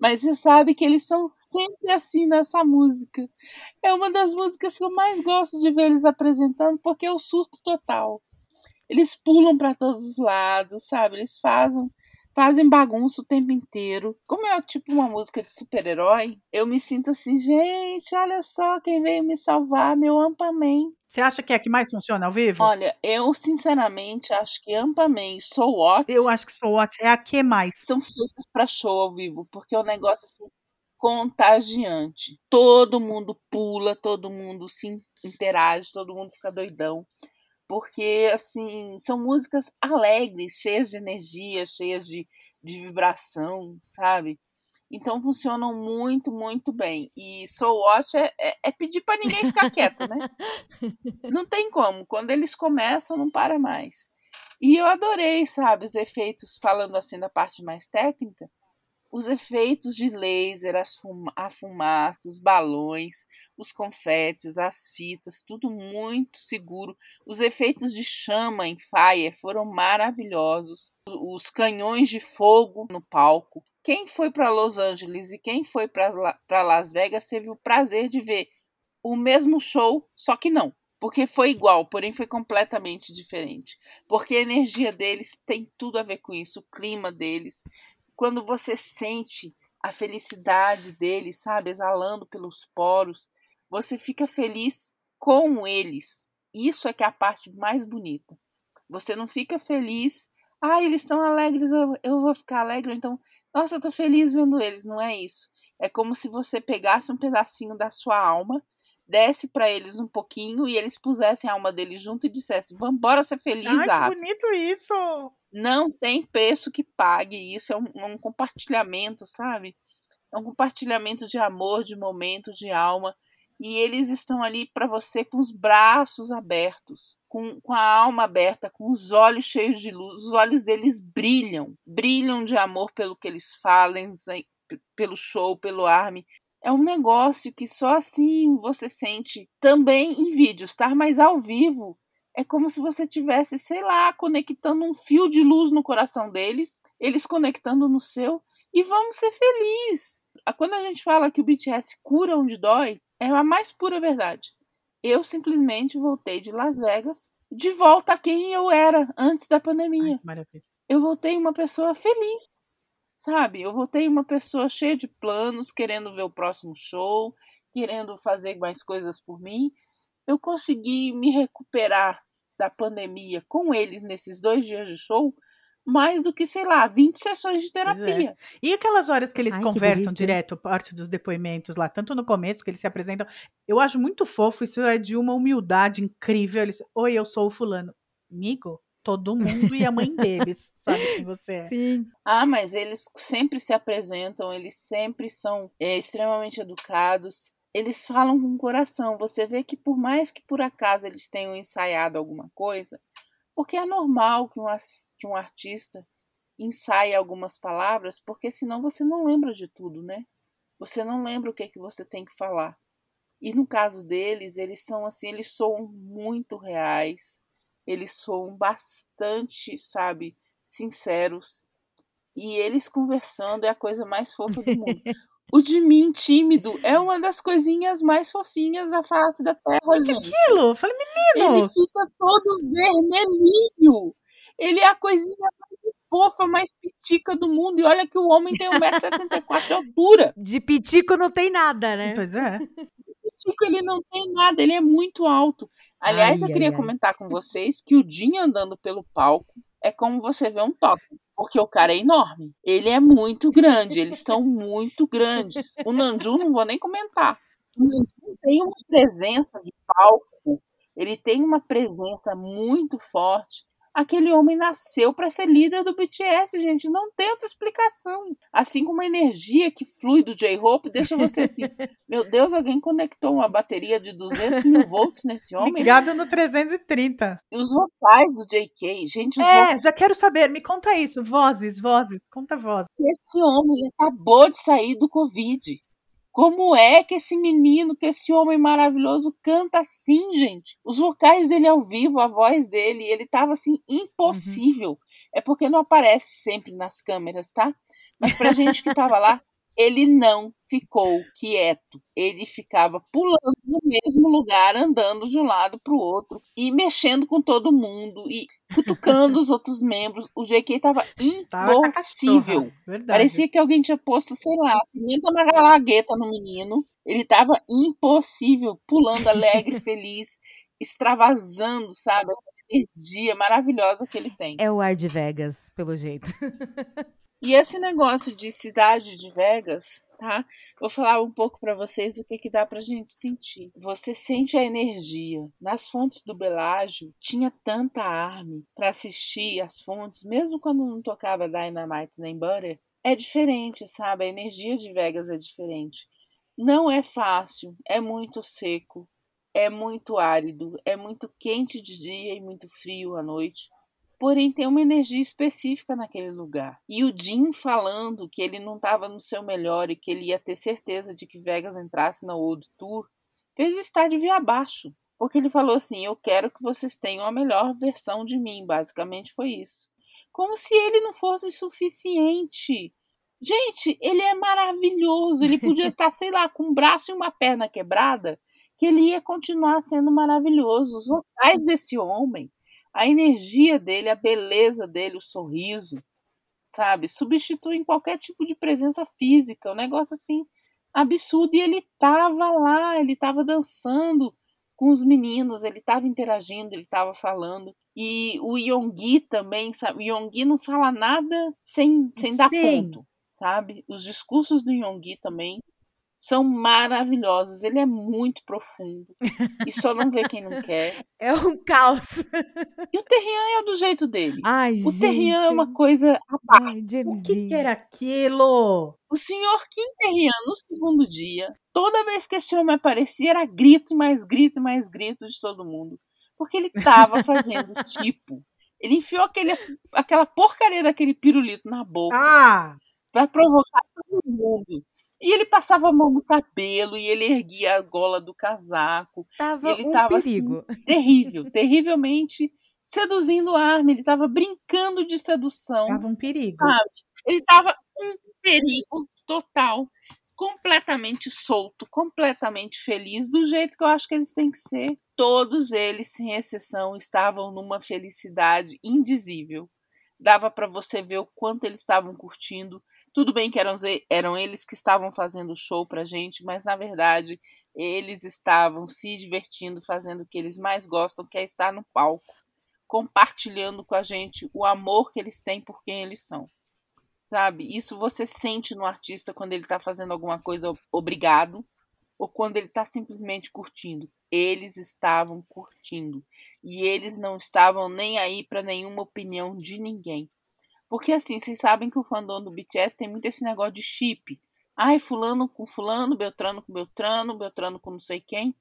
Mas você sabe que eles são sempre assim nessa música. É uma das músicas que eu mais gosto de ver eles apresentando, porque é o surto total. Eles pulam para todos os lados, sabe? Eles fazem fazem bagunça o tempo inteiro. Como é tipo uma música de super-herói, eu me sinto assim, gente, olha só quem veio me salvar, meu Ampaman. Você acha que é a que mais funciona ao vivo? Olha, eu sinceramente acho que Ampaman e So What. Eu acho que So What é a que mais. São feitas para show ao vivo, porque é um negócio assim contagiante. Todo mundo pula, todo mundo se interage, todo mundo fica doidão porque assim são músicas alegres, cheias de energia, cheias de, de vibração, sabe? Então funcionam muito, muito bem. E Soul Watch é, é, é pedir para ninguém ficar quieto, né? <laughs> Não tem como. Quando eles começam, não para mais. E eu adorei, sabe, os efeitos, falando assim da parte mais técnica, os efeitos de laser, fuma a fumaça, os balões, os confetes, as fitas, tudo muito seguro. Os efeitos de chama em Fire foram maravilhosos. Os canhões de fogo no palco. Quem foi para Los Angeles e quem foi para Las Vegas teve o prazer de ver o mesmo show, só que não. Porque foi igual, porém foi completamente diferente. Porque a energia deles tem tudo a ver com isso, o clima deles, quando você sente a felicidade dele, sabe, exalando pelos poros, você fica feliz com eles. Isso é que é a parte mais bonita. Você não fica feliz, ah, eles estão alegres, eu, vou ficar alegre, então, nossa, eu tô feliz vendo eles. Não é isso. É como se você pegasse um pedacinho da sua alma, desse para eles um pouquinho e eles pusessem a alma deles junto e dissessem: "Vambora ser feliz, Ai, que bonito isso! Não tem preço que pague isso, é um, um compartilhamento, sabe? É um compartilhamento de amor, de momento, de alma. E eles estão ali para você com os braços abertos, com, com a alma aberta, com os olhos cheios de luz. Os olhos deles brilham, brilham de amor pelo que eles falam, pelo show, pelo arme. É um negócio que só assim você sente também em vídeos, tá? Mas ao vivo é como se você tivesse, sei lá, conectando um fio de luz no coração deles, eles conectando no seu, e vamos ser felizes. Quando a gente fala que o BTS cura onde dói, é a mais pura verdade. Eu simplesmente voltei de Las Vegas de volta a quem eu era antes da pandemia. Ai, maravilha. Eu voltei uma pessoa feliz, sabe? Eu voltei uma pessoa cheia de planos, querendo ver o próximo show, querendo fazer mais coisas por mim. Eu consegui me recuperar da pandemia com eles nesses dois dias de show mais do que, sei lá, 20 sessões de é. terapia. E aquelas horas que eles Ai, que conversam delícia. direto, parte dos depoimentos lá, tanto no começo que eles se apresentam. Eu acho muito fofo, isso é de uma humildade incrível. Eles, oi, eu sou o fulano. Amigo, todo mundo e a mãe <laughs> deles sabe quem você é. Sim. Ah, mas eles sempre se apresentam, eles sempre são é, extremamente educados. Eles falam com o coração. Você vê que por mais que por acaso eles tenham ensaiado alguma coisa, porque é normal que um, que um artista ensaie algumas palavras, porque senão você não lembra de tudo, né? Você não lembra o que é que você tem que falar. E no caso deles, eles são assim, eles soam muito reais, eles soam bastante, sabe, sinceros. E eles conversando é a coisa mais fofa do <laughs> mundo. O de mim tímido é uma das coisinhas mais fofinhas da face da terra, gente. Aquilo, eu falei, Ele menino, fica todo vermelhinho. Ele é a coisinha mais fofa, mais pitica do mundo. E olha que o homem tem 1,74m de altura. De pitico não tem nada, né? pois é. Pitico, ele não tem nada, ele é muito alto. Aliás, Ai, eu queria ai, ai. comentar com vocês que o Dinho andando pelo palco é como você vê um top. Porque o cara é enorme. Ele é muito grande. Eles são muito grandes. O Nanju não vou nem comentar. O Nanju tem uma presença de palco. Ele tem uma presença muito forte. Aquele homem nasceu para ser líder do BTS, gente. Não tem outra explicação. Assim como a energia que flui do J-Hope deixa você assim. <laughs> Meu Deus, alguém conectou uma bateria de 200 mil volts nesse homem? Ligado no 330. E os vocais do JK, gente, É, já quero saber, me conta isso. Vozes, vozes, conta vozes. Esse homem acabou de sair do Covid. Como é que esse menino, que esse homem maravilhoso canta assim, gente? Os vocais dele ao vivo, a voz dele, ele tava assim impossível. É porque não aparece sempre nas câmeras, tá? Mas pra gente que tava lá, ele não ficou quieto. Ele ficava pulando no mesmo lugar, andando de um lado para o outro e mexendo com todo mundo e cutucando os outros membros. O JK tava <laughs> Tava com a impossível. Verdade. Parecia que alguém tinha posto, sei lá, pimenta magalagueta no menino. Ele tava impossível, pulando alegre, <laughs> feliz, extravasando, sabe? Aquela energia maravilhosa que ele tem. É o ar de Vegas, pelo jeito. <laughs> E esse negócio de cidade de Vegas, tá? Vou falar um pouco para vocês o que que dá pra gente sentir. Você sente a energia. Nas fontes do Belágio tinha tanta arme para assistir as fontes, mesmo quando não tocava Dynamite nem Butter. É diferente, sabe? A energia de Vegas é diferente. Não é fácil, é muito seco, é muito árido, é muito quente de dia e muito frio à noite porém tem uma energia específica naquele lugar. E o Jim falando que ele não estava no seu melhor e que ele ia ter certeza de que Vegas entrasse na World Tour, fez o estádio vir abaixo. Porque ele falou assim: Eu quero que vocês tenham a melhor versão de mim. Basicamente foi isso. Como se ele não fosse suficiente. Gente, ele é maravilhoso. Ele podia estar, <laughs> sei lá, com um braço e uma perna quebrada, que ele ia continuar sendo maravilhoso. Os vocais desse homem a energia dele, a beleza dele, o sorriso, sabe? Substituem qualquer tipo de presença física, um negócio assim absurdo. E ele tava lá, ele tava dançando com os meninos, ele tava interagindo, ele tava falando. E o Yonggi também, sabe? O Yonggi não fala nada sem, sem dar ponto, sabe? Os discursos do Yonggi também são maravilhosos. Ele é muito profundo. E só não vê quem não <laughs> quer. É um caos. <laughs> E o Terrian é do jeito dele. Ai, O gente. Terrian é uma coisa à parte. O que, que era aquilo? O senhor Kim Terrian, no segundo dia, toda vez que esse homem aparecia, era grito e mais grito e mais grito de todo mundo. Porque ele tava fazendo <laughs> tipo. Ele enfiou aquele, aquela porcaria daquele pirulito na boca Ah, pra provocar todo mundo. E ele passava a mão no cabelo e ele erguia a gola do casaco. Tava ele um tava perigo. assim, terrível, terrivelmente seduzindo a Armin. Ele tava brincando de sedução. Tava um perigo. Sabe? Ele tava um perigo total, completamente solto, completamente feliz, do jeito que eu acho que eles têm que ser. Todos eles, sem exceção, estavam numa felicidade indizível. Dava para você ver o quanto eles estavam curtindo. Tudo bem que eram, eram eles que estavam fazendo o show pra gente, mas na verdade eles estavam se divertindo, fazendo o que eles mais gostam, que é estar no palco, compartilhando com a gente o amor que eles têm por quem eles são sabe? Isso você sente no artista quando ele está fazendo alguma coisa obrigado ou quando ele está simplesmente curtindo. Eles estavam curtindo e eles não estavam nem aí para nenhuma opinião de ninguém. Porque assim, vocês sabem que o fandom do BTS tem muito esse negócio de chip. Ai, fulano com fulano, Beltrano com Beltrano, Beltrano com não sei quem.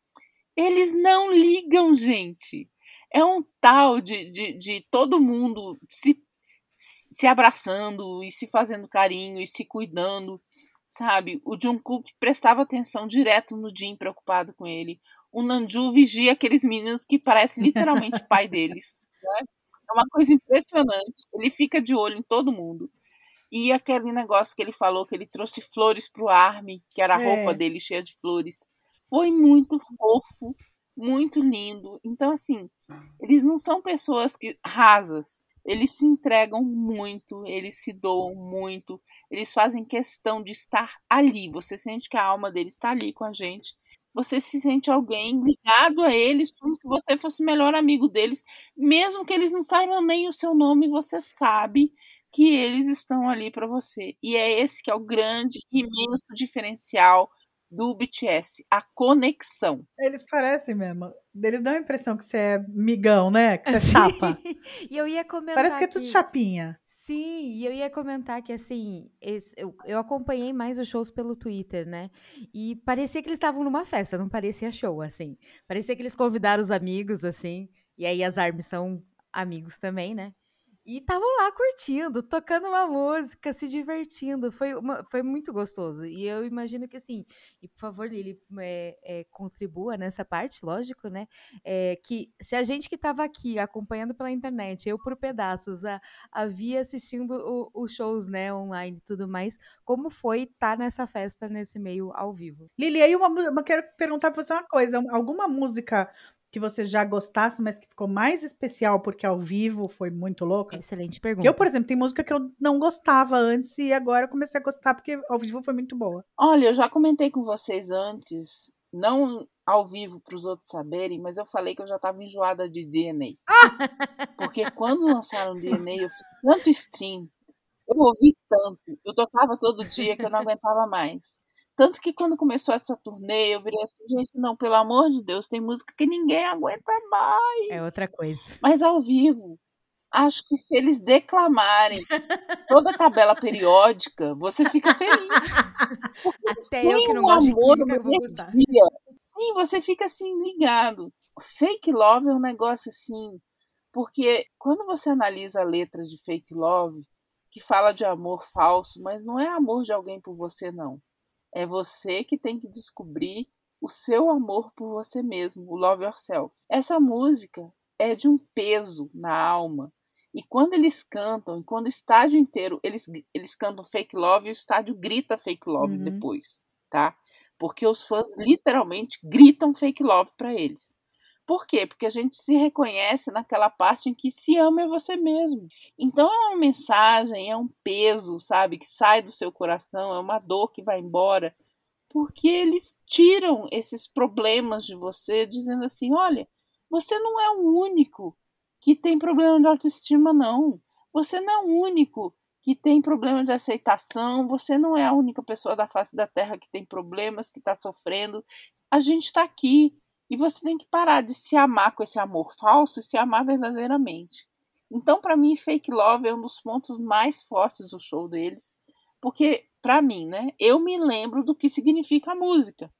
Eles não ligam, gente. É um tal de, de, de todo mundo se se abraçando e se fazendo carinho e se cuidando, sabe? O Jungkook prestava atenção direto no Jin preocupado com ele. O Nanju vigia aqueles meninos que parecem literalmente <laughs> pai deles. Né? É uma coisa impressionante. Ele fica de olho em todo mundo. E aquele negócio que ele falou que ele trouxe flores pro Army, que era a roupa É. dele cheia de flores. Foi muito fofo, muito lindo. Então, assim, eles não são pessoas que rasas. Eles se entregam muito, eles se doam muito, eles fazem questão de estar ali. Você sente que a alma deles está ali com a gente. Você se sente alguém ligado a eles, como se você fosse o melhor amigo deles, mesmo que eles não saibam nem o seu nome, você sabe que eles estão ali para você. E é esse que é o grande, imenso diferencial do BTS, a conexão. Eles parecem mesmo. Eles dão a impressão que você é migão, né? Que você é <laughs> chapa. e eu ia comentar Parece que é tudo chapinha. Sim, e eu ia comentar que assim, esse- eu, eu acompanhei mais os shows pelo Twitter, né? E parecia que eles estavam numa festa, não parecia show, assim. Parecia que eles convidaram os amigos, assim, e aí as armas são amigos também, né? E estavam lá curtindo, tocando uma música, se divertindo. Foi, uma- foi muito gostoso. E eu imagino que, assim, e por favor, Lili, é, é, contribua nessa parte, lógico, né? É, que se a gente que estava aqui acompanhando pela internet, eu por pedaços, a, havia assistindo os shows, né, online e tudo mais, como foi estar nessa festa, nesse meio ao vivo? Lili, aí uma, eu quero perguntar pra você uma coisa. Alguma música que você já gostasse, mas que ficou mais especial porque ao vivo foi muito louca? Excelente Porque pergunta. eu, por exemplo, tem música que eu não gostava antes e agora eu comecei a gostar porque ao vivo foi muito boa. Olha, eu já comentei com vocês antes, não ao vivo para os outros saberem, mas eu falei que eu já estava enjoada de DNA. <laughs> Porque quando lançaram DNA, eu fiz tanto stream, eu ouvi tanto, eu tocava todo dia que eu não aguentava mais. Tanto que quando começou essa turnê, eu virei assim, gente, não, pelo amor de Deus, tem música que ninguém aguenta mais. É outra coisa. Mas ao vivo, acho que se eles declamarem toda a tabela periódica, você fica feliz. Porque Até eu que não um gosto de amor, química, eu vou gostar. Sim, você fica assim ligado. Fake love é um negócio assim, porque quando você analisa a letra de fake love, que fala de amor falso, mas não é amor de alguém por você não. É você que tem que descobrir o seu amor por você mesmo, o love yourself. Essa música é de um peso na alma. E quando eles cantam, e quando o estádio inteiro, eles, eles cantam fake love e o estádio grita fake love Uhum. depois, tá? Porque os fãs literalmente gritam fake love pra eles. Por quê? Porque a gente se reconhece naquela parte em que se ama é você mesmo. Então é uma mensagem, é um peso, sabe, que sai do seu coração, é uma dor que vai embora, porque eles tiram esses problemas de você, dizendo assim: olha, você não é o único que tem problema de autoestima, não. Você não é o único que tem problema de aceitação, você não é a única pessoa da face da terra que tem problemas, que está sofrendo. A gente está aqui. E você tem que parar de se amar com esse amor falso e se amar verdadeiramente. Então, para mim, Fake Love é um dos pontos mais fortes do show deles, porque, para mim, né, eu me lembro do que significa a música.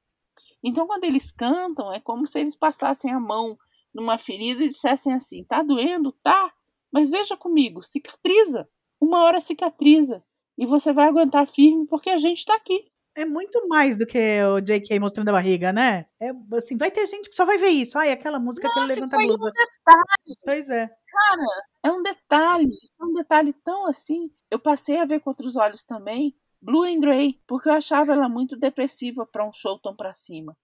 Então, quando eles cantam, é como se eles passassem a mão numa ferida e dissessem assim: tá doendo? Tá, mas veja comigo, cicatriza. Uma hora cicatriza. E você vai aguentar firme porque a gente está aqui. É muito mais do que o JK mostrando a barriga, né? É, assim, vai ter gente que só vai ver isso. Ai, aquela música que ele Nossa, levanta a aí é um blusa. detalhe. Pois é. Cara, é um detalhe, é um detalhe tão assim. Eu passei a ver com outros olhos também Blue and Grey, porque eu achava ela muito depressiva para um show tão pra cima.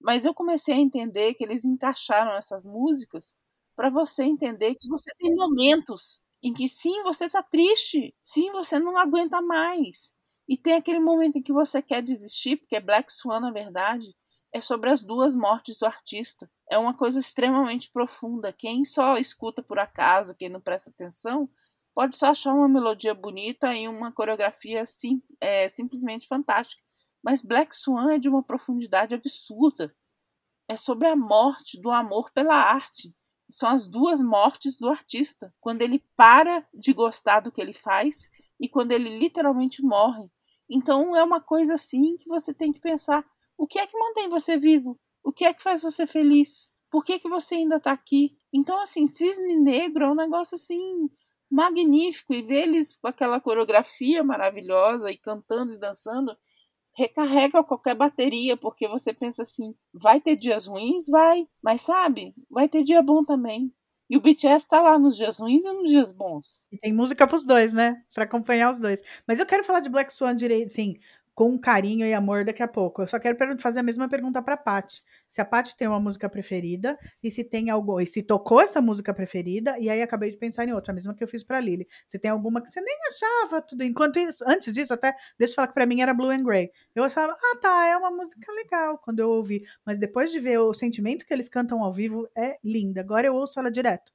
Mas eu comecei a entender que eles encaixaram essas músicas para você entender que você tem momentos em que sim, você tá triste, sim, você não aguenta mais. E tem aquele momento em que você quer desistir, porque Black Swan, na verdade, é sobre as duas mortes do artista. É uma coisa extremamente profunda. Quem só escuta por acaso, quem não presta atenção, pode só achar uma melodia bonita e uma coreografia sim, é, simplesmente fantástica. Mas Black Swan é de uma profundidade absurda. É sobre a morte do amor pela arte. São as duas mortes do artista. Quando ele para de gostar do que ele faz e quando ele literalmente morre. Então é uma coisa assim que você tem que pensar: o que é que mantém você vivo? O que é que faz você feliz? Por que, que você ainda está aqui? Então, assim, Cisne Negro é um negócio assim magnífico e ver eles com aquela coreografia maravilhosa e cantando e dançando recarrega qualquer bateria, porque você pensa assim, vai ter dias ruins? Vai, mas sabe, vai ter dia bom também. E o BTS tá lá nos dias ruins e nos dias bons. E tem música pros dois, né? Pra acompanhar os dois. Mas eu quero falar de Black Swan direito, sim, com carinho e amor daqui a pouco. Eu só quero fazer a mesma pergunta pra Paty. Se a Paty tem uma música preferida e se tem algo, e se tocou essa música preferida, e aí acabei de pensar em outra, a mesma que eu fiz pra Lily. Se tem alguma que você nem achava tudo. Enquanto isso, antes disso, até deixa eu falar que pra mim era Blue and Grey. Eu achava, ah, tá, é uma música legal quando eu ouvi. Mas depois de ver o sentimento que eles cantam ao vivo, é linda. Agora eu ouço ela direto.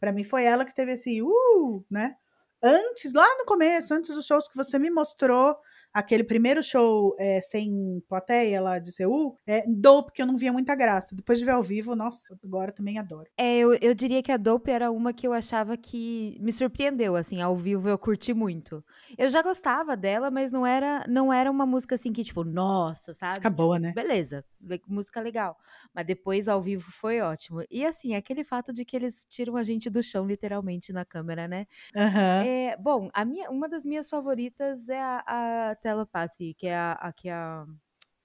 Para mim foi ela que teve esse uh, né? Antes, lá no começo, antes dos shows que você me mostrou, aquele primeiro show é, sem plateia lá de Seul, é, Dope, que eu não via muita graça. Depois de ver ao vivo, nossa, agora também adoro. É, eu, eu diria que a Dope era uma que eu achava que me surpreendeu, assim, ao vivo eu curti muito. Eu já gostava dela, mas não era, não era uma música assim que, tipo, nossa, sabe? Fica boa, né? Beleza, música legal. Mas depois ao vivo foi ótimo. E assim, aquele fato de que eles tiram a gente do chão, literalmente, na câmera, né? Uhum. É, bom, a minha, uma das minhas favoritas é a, a Telepathy, que é a, a que a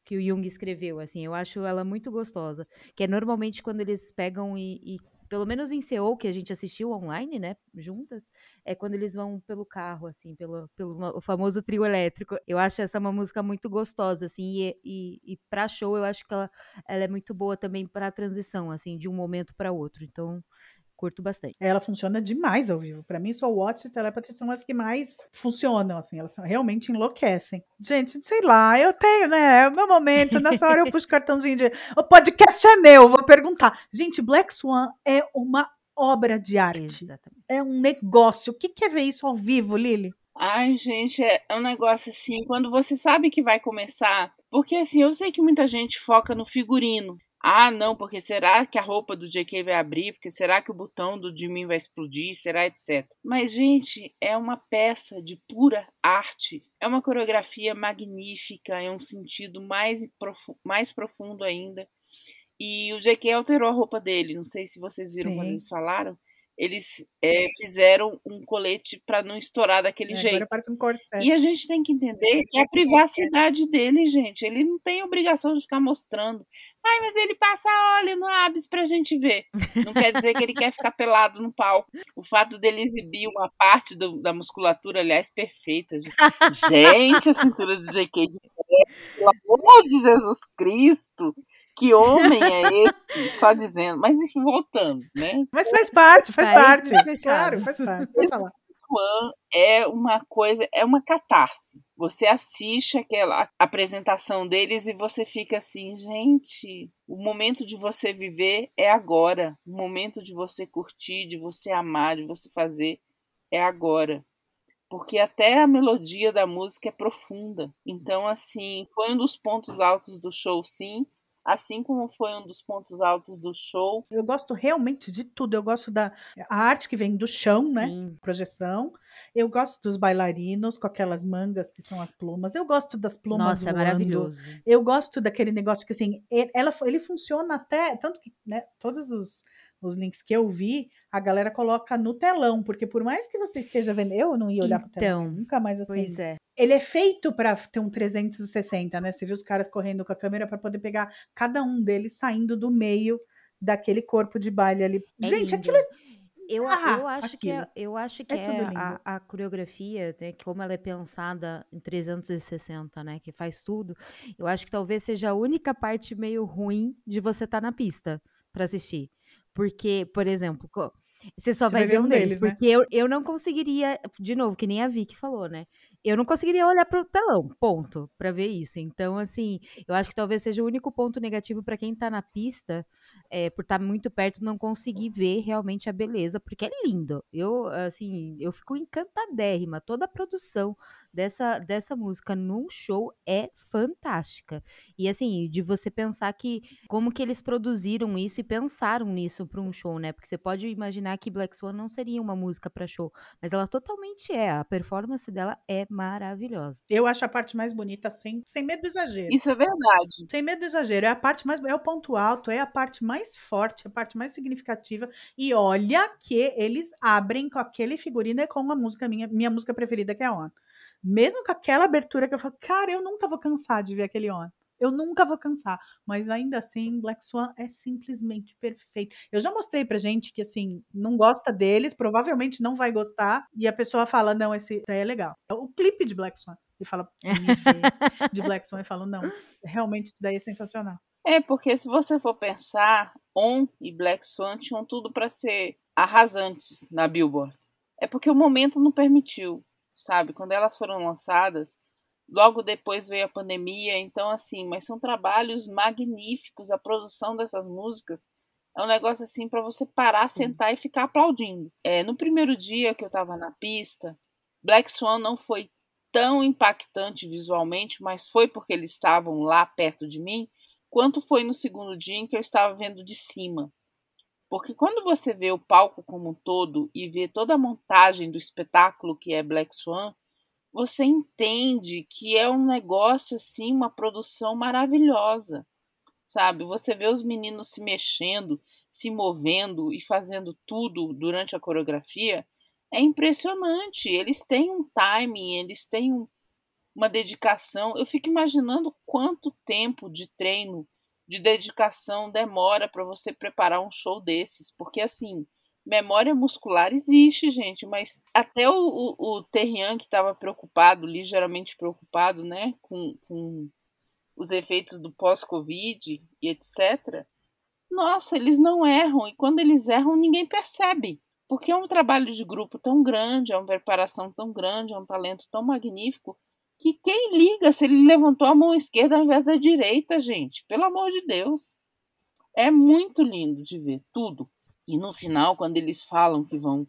que o Jung escreveu, assim, eu acho ela muito gostosa, que é normalmente quando eles pegam e, e pelo menos em Seul, que a gente assistiu online, né, juntas, é quando eles vão pelo carro, assim, pelo, pelo famoso trio elétrico. Eu acho essa uma música muito gostosa, assim, e, e, e pra show eu acho que ela, ela é muito boa também pra transição, assim, de um momento para outro. Então, curto bastante. Ela funciona demais ao vivo. Para mim, só Watch e Telepathy são as que mais funcionam, assim, elas realmente enlouquecem. Gente, sei lá, eu tenho, né? É o meu momento, nessa hora eu puxo o cartãozinho de. O podcast é meu, vou perguntar. Gente, Black Swan é uma obra de arte. Exatamente. É um negócio. O que que é ver isso ao vivo, Lili? Ai, gente, é um negócio assim, quando você sabe que vai começar. Porque assim, eu sei que muita gente foca no figurino. Ah, não, porque será que a roupa do JK vai abrir? Porque será que o botão do Jimin vai explodir? Será etc. Mas, gente, é uma peça de pura arte. É uma coreografia magnífica, é um sentido mais, profu mais profundo ainda. E o JK alterou a roupa dele. Não sei se vocês viram Sim. quando eles falaram. Eles é, fizeram um colete para não estourar daquele É, jeito. agora parece um corset. E a gente tem que entender que é a privacidade dele, gente. Ele não tem obrigação de ficar mostrando. Ai, mas ele passa óleo no abs pra gente ver. Não quer dizer que ele quer ficar pelado no palco. O fato dele exibir uma parte do- da musculatura, aliás, perfeita. Gente, a cintura do JK de pelo amor de Jesus Cristo. Que homem é esse? Só dizendo. Mas enfim, voltando, né? Mas faz parte, faz parte. Claro, faz parte. Pode falar. One é uma coisa, é uma catarse. Você assiste aquela apresentação deles e você fica assim, gente, o momento de você viver é agora. O momento de você curtir, de você amar, de você fazer é agora. Porque até a melodia da música é profunda. Então, assim, foi um dos pontos altos do show, sim. Assim como foi um dos pontos altos do show. Eu gosto realmente de tudo. Eu gosto da a arte que vem do chão, né? Sim. Projeção. Eu gosto dos bailarinos com aquelas mangas que são as plumas. Eu gosto das plumas Nossa, é voando. maravilhoso. Eu gosto daquele negócio que assim, e- ela, ele funciona até tanto que, né, todos os os links que eu vi, a galera coloca no telão, porque por mais que você esteja vendo, eu não ia olhar pro telão, Então, nunca mais assim. Pois é. Ele é feito para ter um 360, né? Você viu os caras correndo com a câmera para poder pegar cada um deles saindo do meio daquele corpo de baile ali. É Gente, lindo. aquilo é Eu, Ah, eu acho que é, eu acho que É é, a, a coreografia, né, como ela é pensada em 360, né, que faz tudo, eu acho que talvez seja a única parte meio ruim de você estar na pista pra assistir. Porque, por exemplo, você só Você vai, ver um deles, deles, né? porque eu, eu não conseguiria, de novo, que nem a Vicky falou, né? Eu não conseguiria olhar pro telão, ponto, pra ver isso. Então, assim, eu acho que talvez seja o único ponto negativo pra quem tá na pista, é, por estar muito perto, não conseguir ver realmente a beleza, porque é lindo. Eu, assim, eu fico encantadérrima. Toda a produção dessa, dessa música num show é fantástica. E, assim, de você pensar que como que eles produziram isso e pensaram nisso para um show, né? Porque você pode imaginar que Black Swan não seria uma música para show, mas ela totalmente é. A performance dela é maravilhosa. Eu acho a parte mais bonita, sem, sem medo do exagero. Isso é verdade. Sem medo do exagero, é a parte mais. É o ponto alto, é a parte mais forte, a parte mais significativa. E olha que eles abrem com aquele figurino e com a música, minha, minha música preferida, que é On. Mesmo com aquela abertura que eu falo, cara, eu nunca vou cansar de ver aquele On. Eu nunca vou cansar. Mas ainda assim, Black Swan é simplesmente perfeito. Eu já mostrei pra gente que, assim, não gosta deles, provavelmente não vai gostar. E a pessoa fala, não, esse daí é legal. O clipe de Black Swan. E fala, de Black Swan e fala, não, realmente isso daí é sensacional. É, porque se você for pensar, On e Black Swan tinham tudo para ser arrasantes na Billboard. É porque o momento não permitiu, sabe? Quando elas foram lançadas, logo depois veio a pandemia, então assim, mas são trabalhos magníficos, a produção dessas músicas é um negócio assim para você parar, sentar e ficar aplaudindo. É, no primeiro dia que eu tava na pista, Black Swan não foi tão impactante visualmente, mas foi porque eles estavam lá perto de mim, quanto foi no segundo dia em que eu estava vendo de cima. Porque quando você vê o palco como um todo e vê toda a montagem do espetáculo que é Black Swan, você entende que é um negócio assim, uma produção maravilhosa. Sabe? Você vê os meninos se mexendo, se movendo e fazendo tudo durante a coreografia, é impressionante. Eles têm um timing, eles têm um, uma dedicação. Eu fico imaginando quanto tempo de treino, de dedicação demora para você preparar um show desses, porque assim, memória muscular existe, gente, mas até o, o, o Terrian que estava preocupado, ligeiramente preocupado, né, com, com os efeitos do pós-Covid e etc. Nossa, eles não erram e quando eles erram ninguém percebe, porque é um trabalho de grupo tão grande, é uma preparação tão grande, é um talento tão magnífico que quem liga se ele levantou a mão esquerda ao invés da direita, gente? Pelo amor de Deus. É muito lindo de ver tudo. E no final, quando eles falam que vão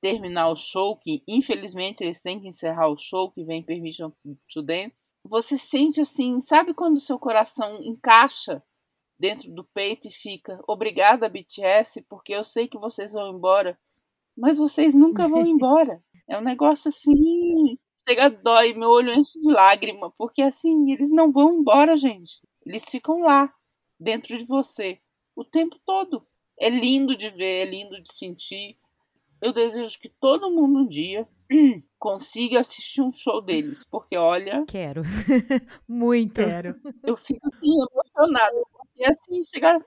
terminar o show, que infelizmente eles têm que encerrar o show, que vem Permission to Dance, você sente assim, sabe quando seu coração encaixa dentro do peito e fica obrigada BTS, porque eu sei que vocês vão embora, mas vocês nunca vão <laughs> embora. É um negócio assim, chega dói, meu olho enche de lágrima, porque assim, eles não vão embora, gente. Eles ficam lá, dentro de você, o tempo todo. É lindo de ver, é lindo de sentir. Eu desejo que todo mundo um dia <clears throat> consiga assistir um show deles, porque olha, Quero. <laughs> Muito. Quero. eu fico assim emocionada, porque assim chega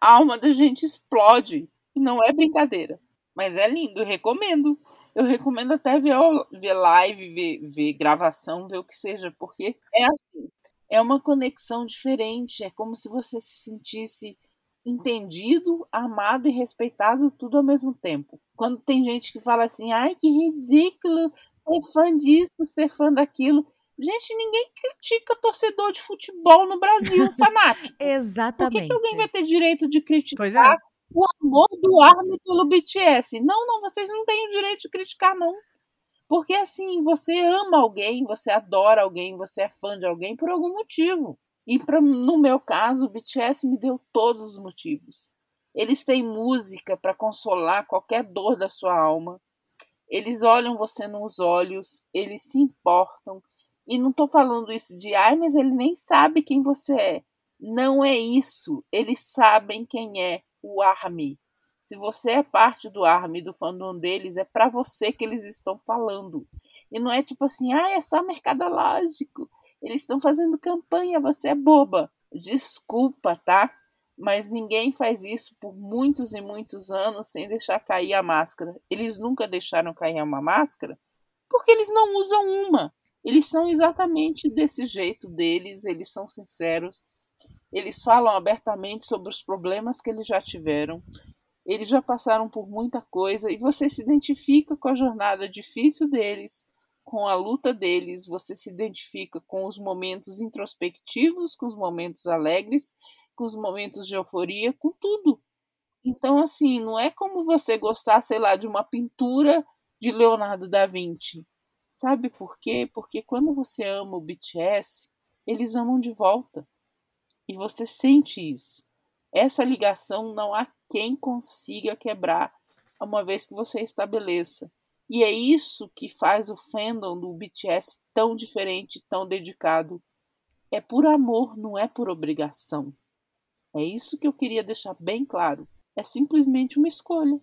a alma da gente explode, e não é brincadeira. Mas é lindo, recomendo. Eu recomendo até ver, o- ver live, ver, ver gravação, ver o que seja, porque é assim, é uma conexão diferente, é como se você se sentisse entendido, amado e respeitado tudo ao mesmo tempo. Quando tem gente que fala assim, ai que ridículo ser fã disso, ser fã daquilo. Gente, ninguém critica torcedor de futebol no Brasil, <laughs> fanático. Por Exatamente. que, que alguém vai ter direito de criticar Pois é. O amor do ARMY pelo BTS? Não, não, vocês não têm o direito de criticar, não. Porque assim, você ama alguém, você adora alguém, você é fã de alguém por algum motivo. E pra, no meu caso, o BTS me deu todos os motivos. Eles têm música para consolar qualquer dor da sua alma. Eles olham você nos olhos, eles se importam. E não tô falando isso de, ai, mas ele nem sabe quem você é. Não é isso. Eles sabem quem é o ARMY. Se você é parte do ARMY, do fandom deles, é para você que eles estão falando. E não é tipo assim, ah, é só mercadológico. Eles estão fazendo campanha, você é boba. Desculpa, tá? Mas ninguém faz isso por muitos e muitos anos sem deixar cair a máscara. Eles nunca deixaram cair uma máscara porque eles não usam uma. Eles são exatamente desse jeito deles, eles são sinceros, eles falam abertamente sobre os problemas que eles já tiveram, eles já passaram por muita coisa e você se identifica com a jornada difícil deles, com a luta deles, você se identifica com os momentos introspectivos, com os momentos alegres, com os momentos de euforia, com tudo. Então, assim, não é como você gostar, sei lá, de uma pintura de Leonardo da Vinci. Sabe por quê? Porque quando você ama o BTS, eles amam de volta. E você sente isso. Essa ligação não há quem consiga quebrar uma vez que você estabeleça. E é isso que faz o fandom do BTS tão diferente, tão dedicado. É por amor, não é por obrigação. É isso que eu queria deixar bem claro. É simplesmente uma escolha.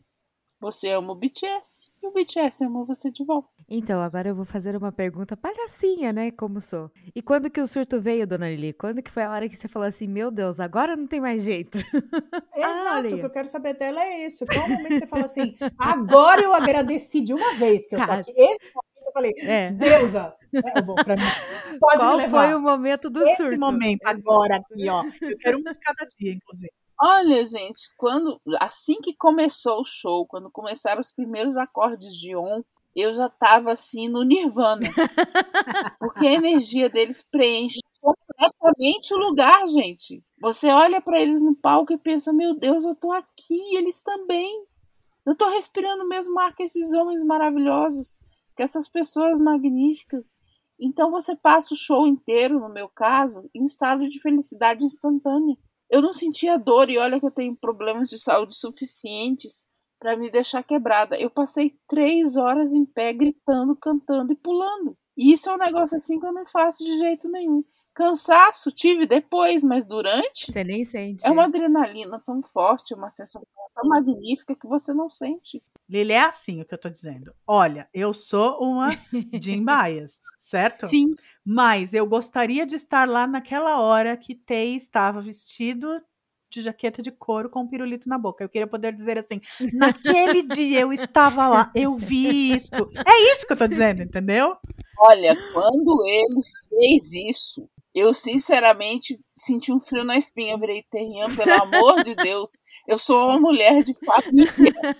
Você ama o BTS e o BTS ama você de volta. Então, agora eu vou fazer uma pergunta palhacinha, né? Como sou. E quando que o surto veio, dona Lili? Quando que foi a hora que você falou assim, meu Deus, agora não tem mais jeito? <laughs> Exato, o que eu quero saber dela é isso. Qual momento que você fala assim, agora eu agradeci de uma vez que eu tô aqui. Esse momento eu falei, é. deusa, é bom pra mim. Pode Qual me levar. foi o momento do Esse surto? Esse momento, agora aqui, ó. Eu quero um de cada dia, inclusive. Olha, gente, quando assim que começou o show, quando começaram os primeiros acordes de On, eu já tava assim no Nirvana. <laughs> Porque a energia deles preenche completamente o lugar, gente. Você olha para eles no palco e pensa: "Meu Deus, eu tô aqui, eles também. Eu tô respirando o mesmo ar que esses homens maravilhosos, que essas pessoas magníficas". Então você passa o show inteiro, no meu caso, em estado de felicidade instantânea. Eu não sentia dor e olha que eu tenho problemas de saúde suficientes para me deixar quebrada. Eu passei três horas em pé gritando, cantando e pulando. E isso é um negócio assim que eu não faço de jeito nenhum. Cansaço tive depois, mas durante. Você nem sente. É uma adrenalina tão forte, uma sensação tão magnífica que você não sente. Lili, é assim o que eu tô dizendo. Olha, eu sou uma Jim <laughs> Bias, certo? Sim. Mas eu gostaria de estar lá naquela hora que Tay estava vestido de jaqueta de couro com um pirulito na boca. Eu queria poder dizer assim: naquele <laughs> dia eu estava lá, eu vi isso. É isso que eu tô dizendo, entendeu? Olha, quando ele fez isso, eu sinceramente senti um frio na espinha. Eu virei Terrian, pelo amor de Deus. Eu sou uma mulher de família.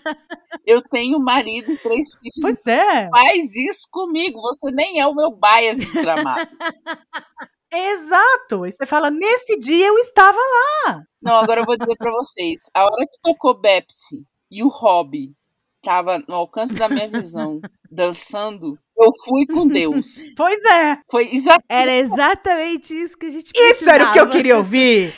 Eu tenho marido e três filhos. Pois é. Faz isso comigo. Você nem é o meu bias desgramado. Exato. E você fala, nesse dia eu estava lá. Não, agora eu vou dizer para vocês. A hora que tocou Bepsi e o Hobby estava no alcance da minha visão, <laughs> dançando, eu fui com Deus. Pois é. Foi exatamente. Era exatamente isso que a gente precisava. Isso era o que eu queria ouvir.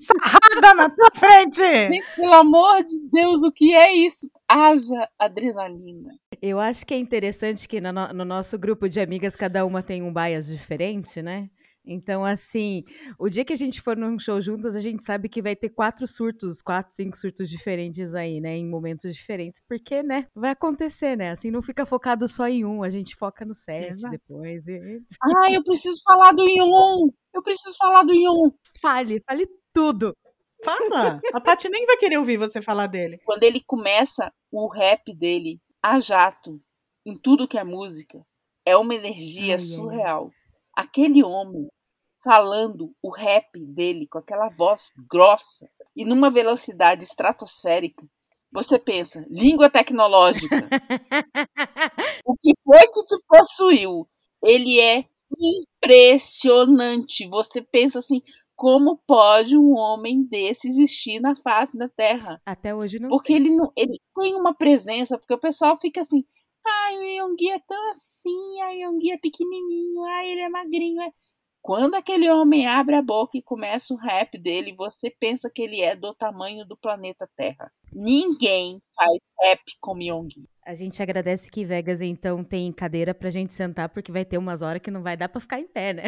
Sarrada na tua frente! Gente, pelo amor de Deus, o que é isso? Haja adrenalina. Eu acho que é interessante que no, no nosso grupo de amigas cada uma tem um bias diferente, né? Então, assim, o dia que a gente for num show juntas, a gente sabe que vai ter quatro surtos, quatro, cinco surtos diferentes aí, né? Em momentos diferentes, porque, né? Vai acontecer, né? Assim, não fica focado só em um, a gente foca no set Exato. depois. E... Ah, eu preciso falar do Yun! Eu preciso falar do Yun! Fale, fale tudo. Fala! A Paty nem vai querer ouvir você falar dele. Quando ele começa o rap dele a jato, em tudo que é música, é uma energia Ai, ai, ai. Aquele homem falando o rap dele com aquela voz grossa e numa velocidade estratosférica, você pensa, língua tecnológica. <laughs> o que foi que te possuiu? Ele é impressionante. Você pensa assim, como pode um homem desse existir na face da Terra? Até hoje não Porque ele, não, ele tem uma presença, porque o pessoal fica assim, ai, o Yonggi é tão assim, ai, o Yonggi é pequenininho, ai, ele é magrinho. é." Quando aquele homem abre a boca e começa o rap dele, você pensa que ele é do tamanho do planeta Terra. Ninguém faz rap como Yonggi. A gente agradece que Vegas, então, tem cadeira pra gente sentar, porque vai ter umas horas que não vai dar pra ficar em pé, né?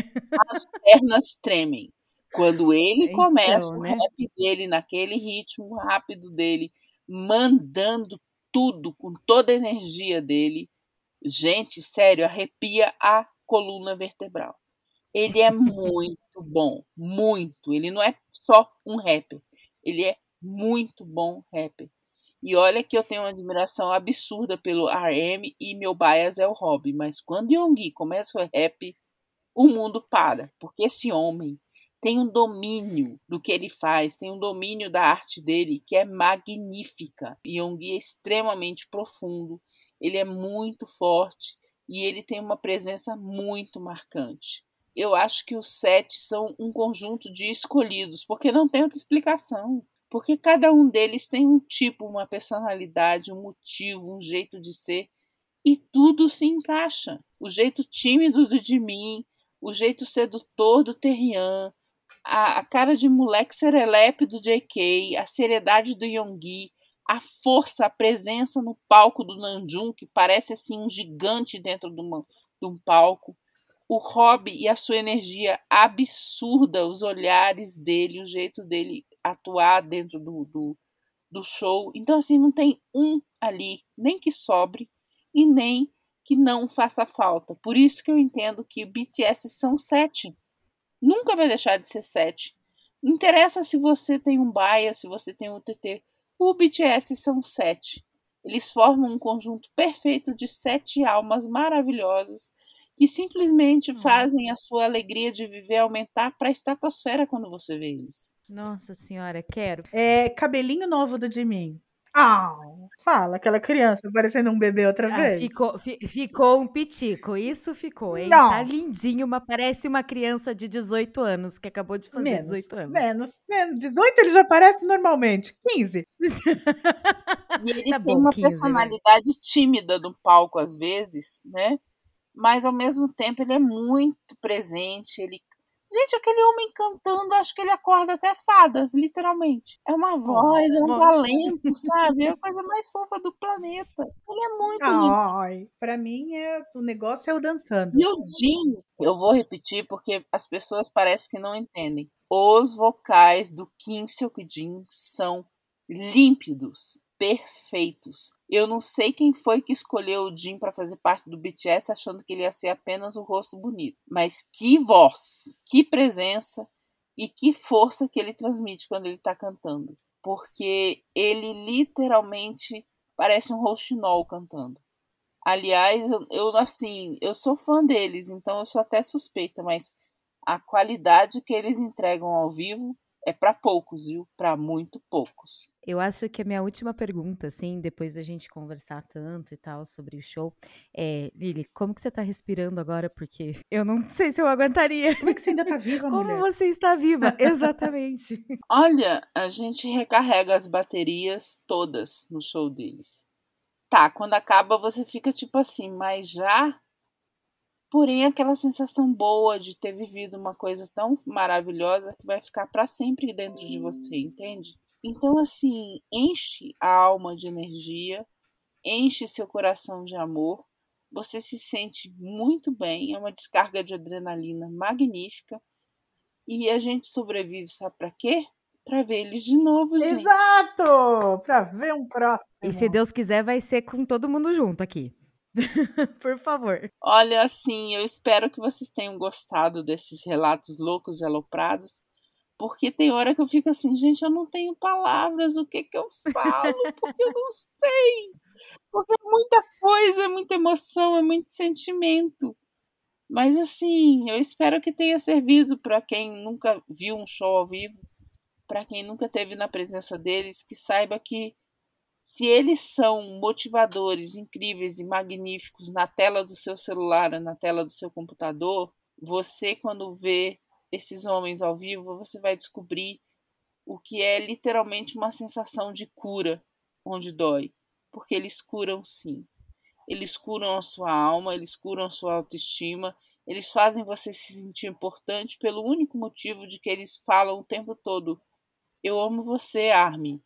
As pernas tremem. Quando ele Então, começa o né? rap dele, naquele ritmo rápido dele, mandando tudo com toda a energia dele. Gente, sério, arrepia a coluna vertebral. Ele é <laughs> muito bom, muito. Ele não é só um rapper, ele é muito bom rapper. E olha que eu tenho uma admiração absurda pelo RM e meu bias é o Rob, mas quando Yonggi começa o rap, o mundo para, porque esse homem tem um domínio do que ele faz, tem um domínio da arte dele que é magnífica. Yonggi é extremamente profundo, ele é muito forte e ele tem uma presença muito marcante. Eu acho que os sete são um conjunto de escolhidos, porque não tem outra explicação porque cada um deles tem um tipo, uma personalidade, um motivo, um jeito de ser, e tudo se encaixa. O jeito tímido do Jimin, o jeito sedutor do Terrian, a, a cara de moleque serelepe do JK, a seriedade do Yonggi, a força, a presença no palco do Nanjum, que parece assim um gigante dentro de, uma, de um palco o hobby e a sua energia absurda, os olhares dele, o jeito dele atuar dentro do, do, do show. Então, assim, não tem um ali, nem que sobre e nem que não faça falta. Por isso que eu entendo que BTS são sete. Nunca vai deixar de ser sete. Não interessa se você tem um bias, se você tem um TT. O BTS são sete. Eles formam um conjunto perfeito de sete almas maravilhosas que simplesmente hum. fazem a sua alegria de viver aumentar para a estratosfera quando você vê eles. Nossa senhora, quero. É cabelinho novo do Jimin. Ah, fala, aquela criança parecendo um bebê outra ah, vez. Ficou, fi, ficou um pitico, isso ficou, hein? Não. Tá lindinho, mas parece uma criança de 18 anos que acabou de fazer menos, 18 anos. Menos, menos. 18 ele já parece normalmente, 15. <laughs> e ele tá tem bom, uma 15, né? personalidade né? tímida no palco às vezes, né? mas ao mesmo tempo ele é muito presente. Ele, gente, aquele homem cantando, acho que ele acorda até fadas, literalmente. É uma voz, é um talento, sabe? É a coisa mais fofa do planeta. Ele é muito Ai, para mim é o negócio é o dançando. E o Jim, eu vou repetir porque as pessoas parecem que não entendem. Os vocais do Kim Seok Jin são límpidos perfeitos. Eu não sei quem foi que escolheu o Jim para fazer parte do BTS achando que ele ia ser apenas o rosto bonito, mas que voz, que presença e que força que ele transmite quando ele está cantando, porque ele literalmente parece um rouxinol cantando. Aliás, eu, assim, eu sou fã deles, então eu sou até suspeita, mas a qualidade que eles entregam ao vivo é para poucos, viu? Para muito poucos. Eu acho que a minha última pergunta, assim, depois da gente conversar tanto e tal sobre o show, é, Lili, como que você tá respirando agora? Porque <laughs> eu não sei se eu aguentaria. Como é que você ainda tá viva, Como mulher? você está viva? <laughs> Exatamente. Olha, a gente recarrega as baterias todas no show deles. Tá, quando acaba você fica tipo assim, mas já porém aquela sensação boa de ter vivido uma coisa tão maravilhosa que vai ficar para sempre dentro de você, entende? Então, assim, enche a alma de energia, enche seu coração de amor, você se sente muito bem, é uma descarga de adrenalina magnífica e a gente sobrevive, sabe para quê? Para ver eles de novo, gente. Exato! Para ver um próximo. E se Deus quiser, vai ser com todo mundo junto aqui. <laughs> Por favor. Olha, assim, eu espero que vocês tenham gostado desses relatos loucos e aloprados, porque tem hora que eu fico assim, gente, eu não tenho palavras, o que que eu falo? Porque eu não sei. Porque é muita coisa, é muita emoção, é muito sentimento. Mas assim, eu espero que tenha servido para quem nunca viu um show ao vivo, para quem nunca teve na presença deles, que saiba que se eles são motivadores incríveis e magníficos na tela do seu celular, na tela do seu computador, você, quando vê esses homens ao vivo, você vai descobrir o que é literalmente uma sensação de cura onde dói. Porque eles curam sim. Eles curam a sua alma, eles curam a sua autoestima, eles fazem você se sentir importante pelo único motivo de que eles falam o tempo todo: Eu amo você, Armin.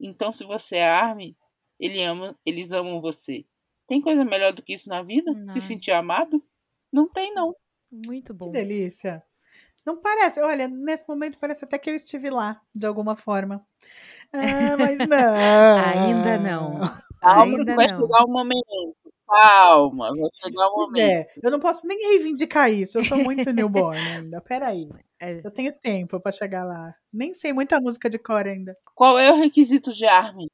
Então, se você é Armin, ele ama, eles amam você. Tem coisa melhor do que isso na vida? Não. Se sentir amado? Não tem, não. Muito bom. Que delícia. Não parece, olha, nesse momento parece até que eu estive lá, de alguma forma. <laughs> Ah, mas não. Ainda não. Calma, Ainda vai não. chegar o momento. Calma, vai chegar o Pois momento. é, eu não posso nem reivindicar isso. Eu sou muito newborn ainda. Peraí. É, Eu tenho tempo pra chegar lá. Nem sei muita música de cor ainda. Qual é o requisito de Armin?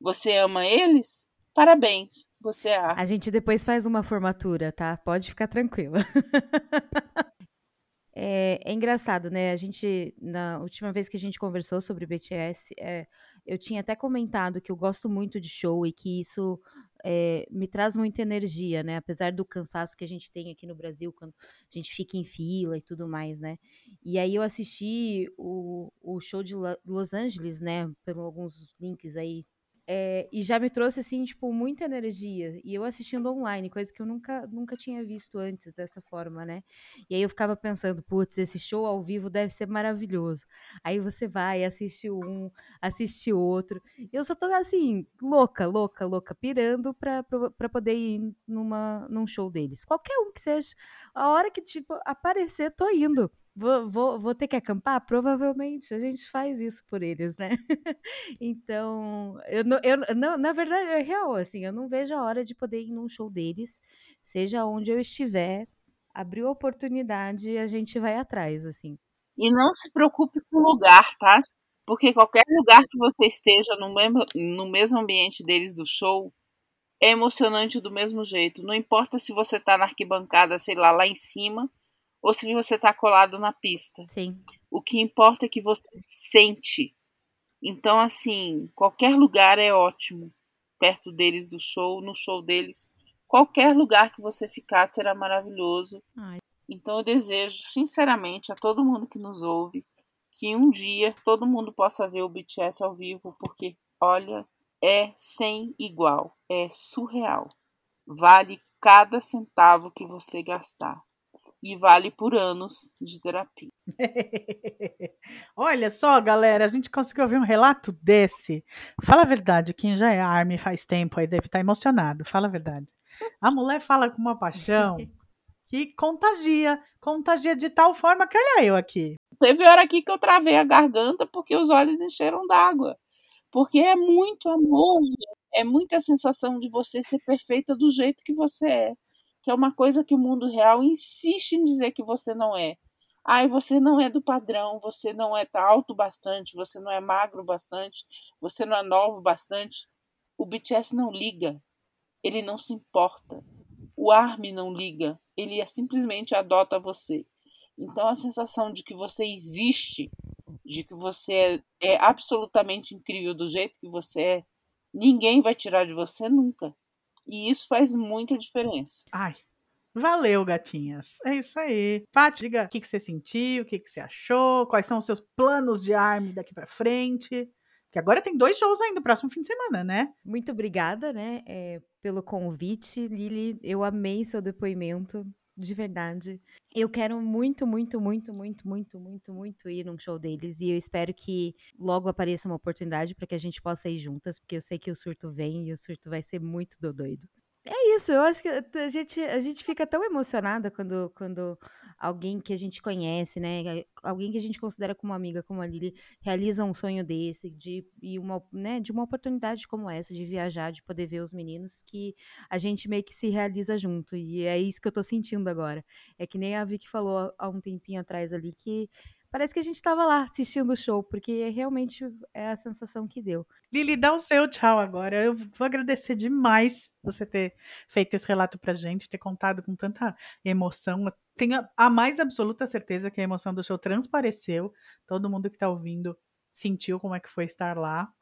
Você ama eles? Parabéns, você é Armin. A gente depois faz uma formatura, tá? Pode ficar tranquila. <laughs> É, é engraçado, né? A gente, na última vez que a gente conversou sobre BTS, é, eu tinha até comentado que eu gosto muito de show e que isso é, me traz muita energia, né? Apesar do cansaço que a gente tem aqui no Brasil, quando a gente fica em fila e tudo mais, né? E aí eu assisti o, o show de Los Angeles, né? Pelo alguns links aí é, e já me trouxe, assim, tipo, muita energia. E eu assistindo online, coisa que eu nunca, nunca tinha visto antes dessa forma, né? E aí eu ficava pensando, putz, esse show ao vivo deve ser maravilhoso. Aí você vai, assiste um, assiste outro. E eu só tô, assim, louca, louca, louca, pirando pra, poder ir numa, num show deles. Qualquer um que seja. A hora que, tipo, aparecer, tô indo. Vou, vou, vou ter que acampar? Provavelmente. A gente faz isso por eles, né? <laughs> Então, eu, eu, não, na verdade, é real, assim, eu não vejo a hora de poder ir num show deles, seja onde eu estiver, abriu a oportunidade, a gente vai atrás, assim. E não se preocupe com o lugar, tá? Porque qualquer lugar que você esteja no mesmo, no mesmo ambiente deles do show é emocionante do mesmo jeito. Não importa se você tá na arquibancada, sei lá, lá em cima, ou se você tá colado na pista. Sim. O que importa é que você sente. Então, assim, qualquer lugar é ótimo. Perto deles do show, no show deles. Qualquer lugar que você ficar será maravilhoso. Ai. Então, eu desejo, sinceramente, a todo mundo que nos ouve, que um dia todo mundo possa ver o BTS ao vivo, porque, olha, é sem igual. É surreal. Vale cada centavo que você gastar. E vale por anos de terapia. <laughs> Olha só, galera, a gente conseguiu ouvir um relato desse. Fala a verdade, quem já é Army faz tempo aí deve estar emocionado. Fala a verdade. A mulher fala com uma paixão <laughs> que contagia, contagia de tal forma que olha eu aqui. Teve hora aqui que eu travei a garganta porque os olhos encheram d'água. Porque é muito amor, é muita sensação de você ser perfeita do jeito que você é. Que é uma coisa que o mundo real insiste em dizer que você não é. Ai, você não é do padrão, você não é alto bastante, você não é magro bastante, você não é novo bastante. O BTS não liga. Ele não se importa. O ARMY não liga. Ele é simplesmente adota você. Então a sensação de que você existe, de que você é, é absolutamente incrível do jeito que você é, ninguém vai tirar de você nunca. E isso faz muita diferença. Ai, valeu, gatinhas. É isso aí. Paty, diga o que, que você sentiu, o que, que você achou, quais são os seus planos de Army daqui pra frente. Que agora tem dois shows ainda, próximo fim de semana, né? Muito obrigada, né, é, pelo convite, Lili. Eu amei seu depoimento, de verdade. Eu quero muito, muito, muito, muito, muito, muito, muito ir num show deles e eu espero que logo apareça uma oportunidade para que a gente possa ir juntas, porque eu sei que o surto vem e o surto vai ser muito do doido. É isso, eu acho que a gente, a gente fica tão emocionada quando, quando alguém que a gente conhece, né? Alguém que a gente considera como amiga, como a Lili, realiza um sonho desse, de, e uma, né, de uma oportunidade como essa, de viajar, de poder ver os meninos, que a gente meio que se realiza junto. E é isso que eu tô sentindo agora. É que nem a Vicky falou há um tempinho atrás ali, que parece que a gente tava lá assistindo o show, porque realmente é a sensação que deu. Lili, dá o seu tchau agora. Eu vou agradecer demais você ter feito esse relato pra gente, ter contado com tanta emoção. Tenho a mais absoluta certeza que a emoção do show transpareceu. Todo mundo que tá ouvindo sentiu como é que foi estar lá.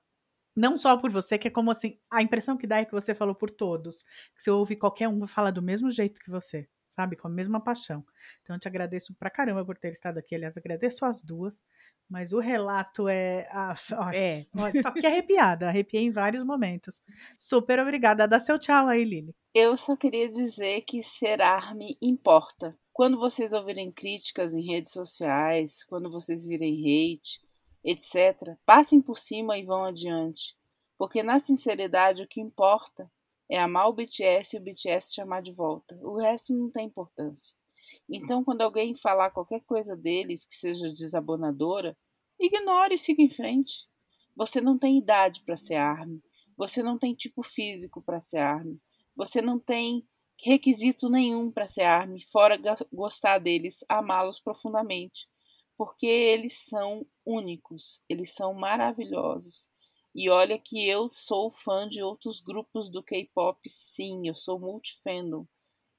Não só por você, que é como assim, a impressão que dá é que você falou por todos. Que se ouve qualquer um, fala do mesmo jeito que você, sabe? Com a mesma paixão. Então eu te agradeço pra caramba por ter estado aqui. Aliás, agradeço as duas. Mas o relato é. Ah, olha, É. <laughs> olha, tô aqui arrepiada, arrepiei em vários momentos. Super obrigada. Dá seu tchau aí, Lili. Eu só queria dizer que ser ARMY importa. Quando vocês ouvirem críticas em redes sociais, quando vocês virem hate, etc., passem por cima e vão adiante. Porque na sinceridade o que importa é amar o BTS e o BTS chamar de volta. O resto não tem importância. Então, quando alguém falar qualquer coisa deles que seja desabonadora, ignore e siga em frente. Você não tem idade para ser arme, você não tem tipo físico para ser arme, você não tem requisito nenhum para ser arme, fora gostar deles, amá-los profundamente, porque eles são únicos, eles são maravilhosos. E olha que eu sou fã de outros grupos do K-pop, sim, eu sou multifandom.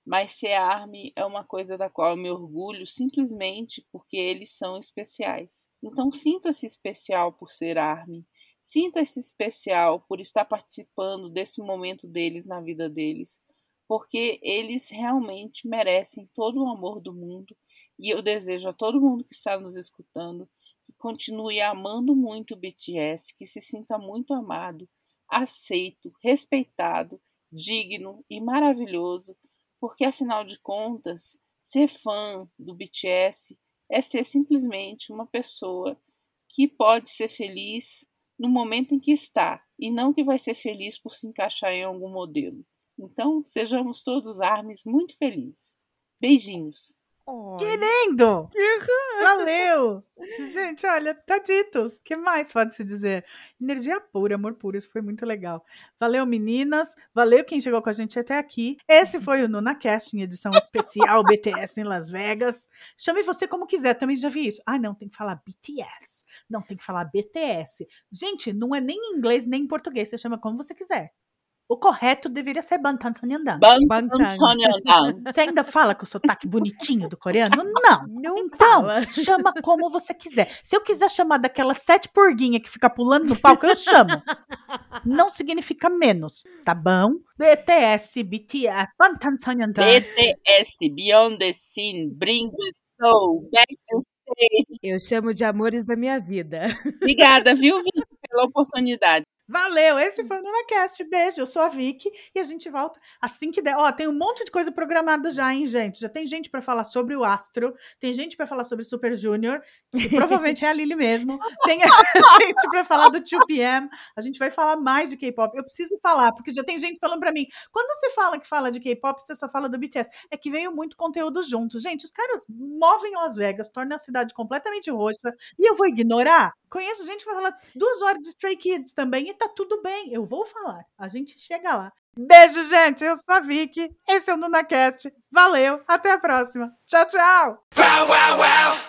Mas ser ARMY é uma coisa da qual eu me orgulho simplesmente porque eles são especiais. Então sinta-se especial por ser ARMY. Sinta-se especial por estar participando desse momento deles na vida deles, porque eles realmente merecem todo o amor do mundo e eu desejo a todo mundo que está nos escutando continue amando muito o BTS, que se sinta muito amado, aceito, respeitado, digno e maravilhoso, porque afinal de contas, ser fã do BTS é ser simplesmente uma pessoa que pode ser feliz no momento em que está e não que vai ser feliz por se encaixar em algum modelo. Então, sejamos todos armes muito felizes. Beijinhos. Que lindo! Valeu! Gente, olha, tá dito. O que mais pode se dizer? Energia pura, amor puro, isso foi muito legal. Valeu, meninas. Valeu quem chegou com a gente até aqui. Esse foi o NunaCast em edição especial <laughs> BTS em Las Vegas. Chame você como quiser, também já vi isso. Ah, não, tem que falar BTS. Não, tem que falar BTS. Gente, não é nem em inglês nem em português, você chama como você quiser. O correto deveria ser Bantan Sonyeondan. Bantan Sonyeondan. <laughs> Você ainda fala com o sotaque bonitinho do coreano? Não. Não Então, fala. <laughs> chama como você quiser. Se eu quiser chamar daquela sete porguinha que fica pulando no palco, eu chamo. Não significa menos, tá bom? BTS, BTS, Bantan Sonyeondan. BTS, Beyond the Scene, Bring the Soul, Back to Stage. Eu chamo de amores da minha vida. Obrigada, viu, Vitor, pela oportunidade. Valeu, esse foi o NunaCast. Beijo, eu sou a Vicky e a gente volta assim que der. Ó, tem um monte de coisa programada já, hein, gente? Já tem gente pra falar sobre o Astro, tem gente pra falar sobre Super Junior, que provavelmente é a Lily mesmo. Tem <laughs> gente pra falar do 2PM. A gente vai falar mais de K-pop. Eu preciso falar, porque já tem gente falando pra mim. Quando você fala que fala de K-pop, você só fala do BTS. É que veio muito conteúdo junto. Gente, os caras movem Las Vegas, tornam a cidade completamente roxa e eu vou ignorar? Conheço gente que vai falar duas horas de Stray Kids também tá tudo bem. Eu vou falar. A gente chega lá. Beijo, gente. Eu sou a Vicky. Esse é o NunaCast. Valeu. Até a próxima. Tchau, tchau. Wow, wow, wow.